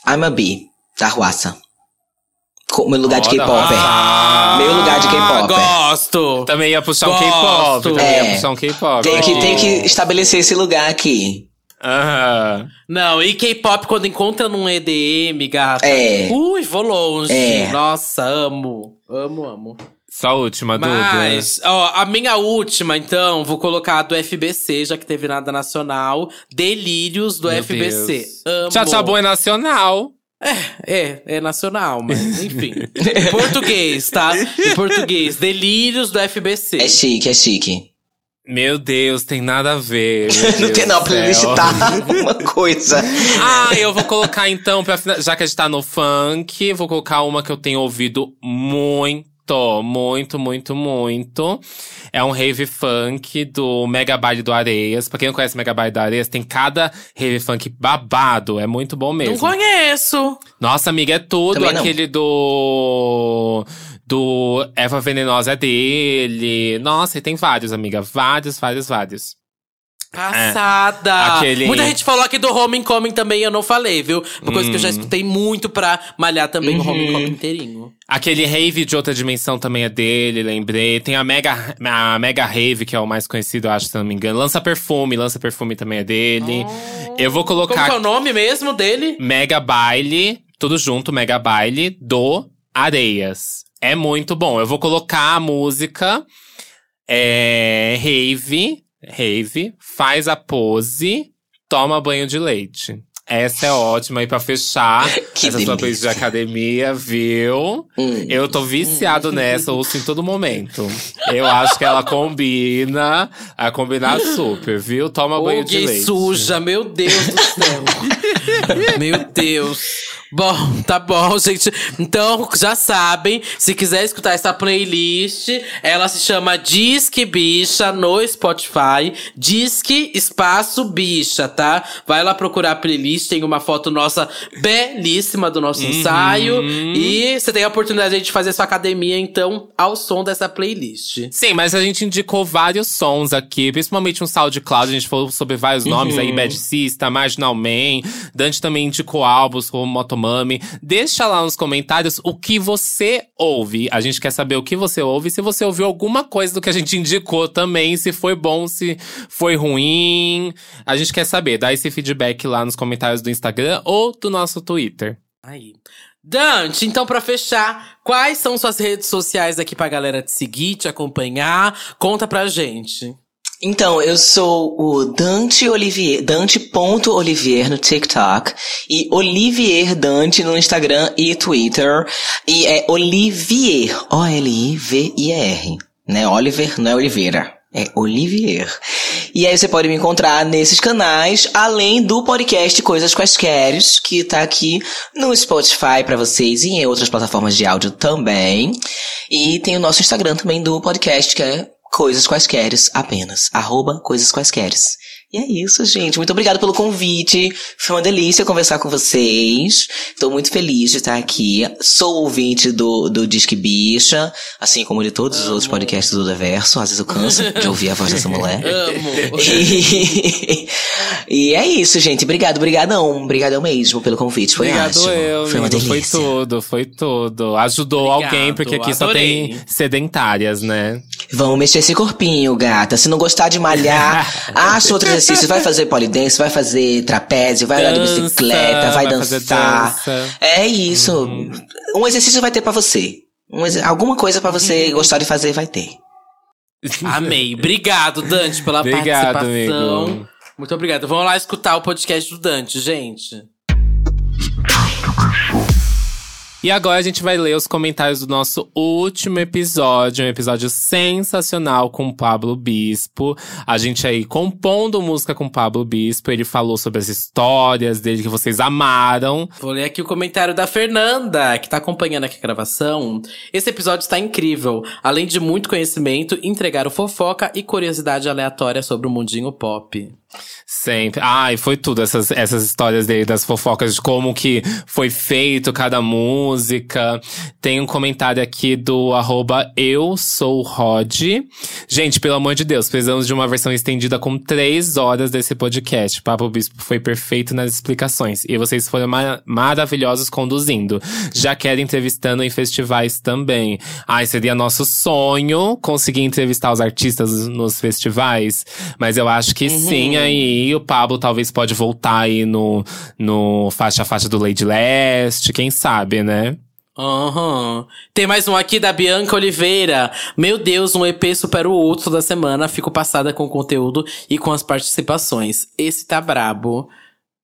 I'm a B, da Ruaça. Meu lugar de K-pop. ah, Meu lugar de K-pop. Gosto. Também ia puxar um Gosto. K-pop. Também É. ia puxar um K-pop. Tem que, tem que estabelecer esse lugar aqui. Aham. Não, e K-pop quando encontra num EDM, gata. É. Ui, vou longe. É. Nossa, amo. Amo, amo. Só a última, Duda. Mas, ó, a minha última, então, vou colocar a do FBC, já que teve nada nacional. Delírios do Meu FBC. Deus. Amo. Tchau, Bom é nacional. É, é nacional, mas enfim. em português, tá? Em português. Delírios do FBC. É chique, é chique. Meu Deus, tem nada a ver. Não tem não, a playlist tá uma coisa. Ah, eu vou colocar então, pra já que a gente tá no funk, vou colocar uma que eu tenho ouvido muito, muito, muito, muito. É um rave funk do Mega Baile do Areias. Pra quem não conhece Mega Baile do Areias, tem cada rave funk babado. É muito bom mesmo. Não conheço. Nossa, amiga, é tudo. Também não. Aquele do. Do Eva Venenosa é dele. Nossa, e tem vários, amiga. Vários, vários, vários. Passada! É. Aquele- Muita gente falou aqui do Homecoming também, eu não falei, viu? Uma coisa que eu já Hum. escutei muito pra malhar também o Uhum. Homecoming inteirinho. Aquele Rave de outra dimensão também é dele, lembrei. Tem a Mega, a Mega Rave, que é o mais conhecido, eu acho, se não me engano. Lança Perfume, Lança Perfume também é dele. Eu vou Como que colocar é o nome mesmo dele? Mega Baile, tudo junto, Mega Baile do Areias. É muito bom. Eu vou colocar a música é, Rave, Rave, faz a pose, toma banho de leite. Essa é ótima aí pra fechar Que essa sua delícia. playlist de academia, viu? Hum. Eu tô viciado nessa, ouço em todo momento. Eu acho que ela combina, a combinar super, viu? Toma Ô, banho de leite. suja, meu Deus do céu. meu Deus. Bom, tá bom, gente. Então, já sabem, se quiser escutar essa playlist, ela se chama Disque Bicha no Spotify. Disque Espaço Bicha, tá? Vai lá procurar a playlist, tem uma foto nossa belíssima do nosso ensaio. E você tem a oportunidade de fazer sua academia, então, ao som dessa playlist. Sim, mas a gente indicou vários sons aqui, principalmente um SoundCloud, a gente falou sobre vários nomes aí, Bad Sista, Marginal Man, Dante também indicou álbuns como Motomami. Deixa lá nos comentários o que você ouve. A gente quer saber o que você ouve, se você ouviu alguma coisa do que a gente indicou também, se foi bom, se foi ruim. A gente quer saber, dá esse feedback lá nos comentários do Instagram ou do nosso Twitter. Aí. Dante, então pra fechar, quais são suas redes sociais aqui pra galera te seguir, te acompanhar? Conta pra gente. Então, eu sou o Dante Olivier, Dante.olivier no TikTok e Olivier Dante no Instagram e Twitter. E é Olivier, O-L-I-V-I-E-R, né? Oliver, não é Oliveira. É Olivier. E aí você pode me encontrar nesses canais, além do podcast Coisas Quaisqueres, que tá aqui no Spotify pra vocês e em outras plataformas de áudio também. E tem o nosso Instagram também do podcast, que é Coisas Quaisqueres apenas. Arroba Coisas Quaisqueres. E é isso, gente. Muito obrigada pelo convite. Foi uma delícia conversar com vocês. Estou muito feliz de estar aqui. Sou ouvinte do, do Disque Bicha, assim como de todos os outros podcasts do Universo. Às vezes eu canso de ouvir a voz dessa mulher. Amo. E, e é isso, gente. Obrigado, brigadão. Obrigadão mesmo pelo convite. Foi Obrigado ótimo. eu, Foi uma amigo. Foi delícia. tudo, foi tudo. Ajudou Obrigado, alguém, porque aqui só adorei. tem sedentárias, né? Vamos mexer esse corpinho, gata. Se não gostar de malhar, acha outro exercício. Vai fazer polidense, vai fazer trapézio, vai andar de bicicleta, vai, vai dançar. dança. É isso. Um exercício vai ter pra você. Um exer- alguma coisa pra você gostar de fazer vai ter. Amei. Obrigado, Dante, pela Obrigado, participação. amigo. Muito obrigado. Vamos lá escutar o podcast do Dante, gente. E agora a gente vai ler os comentários do nosso último episódio, um episódio sensacional com o Pablo Bispo. A gente aí compondo música com o Pablo Bispo, ele falou sobre as histórias dele que vocês amaram. Vou ler aqui o comentário da Fernanda, que tá acompanhando aqui a gravação. Esse episódio está incrível. Além de muito conhecimento, entregaram fofoca e curiosidade aleatória sobre o mundinho pop. Sempre. Ai, foi tudo essas, essas histórias dele, das fofocas de como que foi feito cada música. Tem um comentário aqui do arroba eu sou Rod. Gente, pelo amor de Deus, precisamos de uma versão estendida com três horas desse podcast. Papo Bispo foi perfeito nas explicações. E vocês foram ma- maravilhosos conduzindo. Já quero entrevistando em festivais também. Ai, seria nosso sonho conseguir entrevistar os artistas nos festivais. Mas eu acho que sim, aí o Pablo talvez pode voltar aí no, no faixa a faixa do Lady Leste, quem sabe, né? Aham. Tem mais um aqui da Bianca Oliveira. Meu Deus, um EP supera o outro da semana. Fico passada com o conteúdo e com as participações. Esse tá brabo.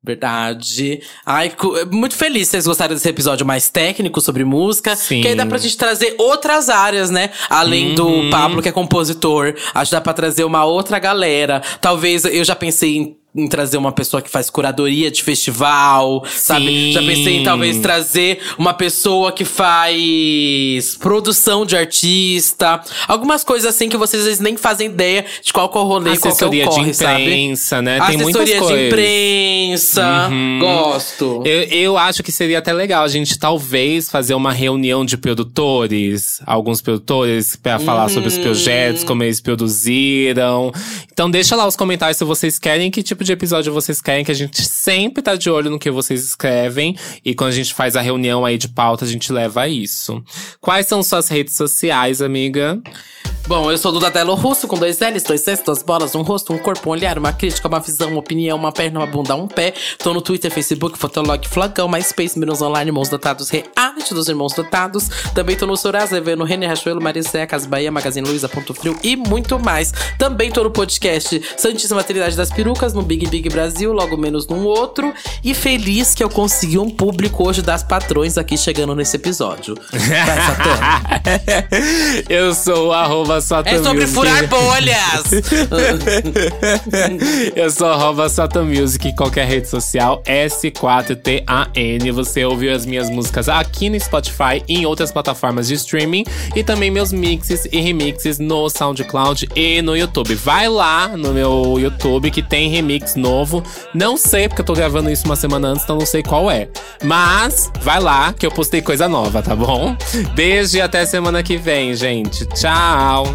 Verdade. Ai, muito feliz vocês gostaram desse episódio mais técnico sobre música. Sim. Que aí dá pra gente trazer outras áreas, né? Além do Pablo, que é compositor. Acho que dá pra trazer uma outra galera. Talvez eu já pensei em, em trazer uma pessoa que faz curadoria de festival, sabe? Já pensei em talvez trazer uma pessoa que faz produção de artista. Algumas coisas assim que vocês às vezes nem fazem ideia de qual que é o rolê, qual que é Assessoria o corre, de sabe? imprensa, né? Tem muitas Assessoria de coisas. imprensa. Uhum. Gosto. Eu, eu acho que seria até legal a gente talvez fazer uma reunião de produtores, alguns produtores, pra falar sobre os projetos, como eles produziram. Então deixa lá os comentários se vocês querem, que tipo de episódio vocês querem, que a gente sempre tá de olho no que vocês escrevem. E quando a gente faz a reunião aí de pauta, a gente leva isso. Quais são suas redes sociais, amiga? Bom, eu sou do Dadelo Russo, com dois L's, dois S, duas bolas, um rosto, um corpo, um olhar, uma crítica, uma visão, uma opinião, uma perna, uma bunda, um pé. Tô no Twitter, Facebook, Fotolog, Flagão, MySpace, Minos Online, Irmãos Dotados, Reality dos Irmãos Dotados. Também tô no Sorasa, no René Rachuelo, Marizé, Casa Bahia, Magazine Luiza, Ponto Frio e muito mais. Também tô no podcast Santíssima Trindade das Perucas, no Big Big Brasil, logo menos num outro. E feliz que eu consegui um público hoje das patrões aqui chegando nesse episódio. Vai, eu sou o arroba É sobre Music. furar bolhas! Eu sou arroba Music em qualquer rede social, S4TAN. Você ouviu as minhas músicas aqui no Spotify e em outras plataformas de streaming. E também meus mixes e remixes no SoundCloud e no YouTube. Vai lá no meu YouTube que tem novo. Não sei, porque eu tô gravando isso uma semana antes, então não sei qual é. Mas vai lá que eu postei coisa nova, tá bom? Beijo e até semana que vem, gente. Tchau!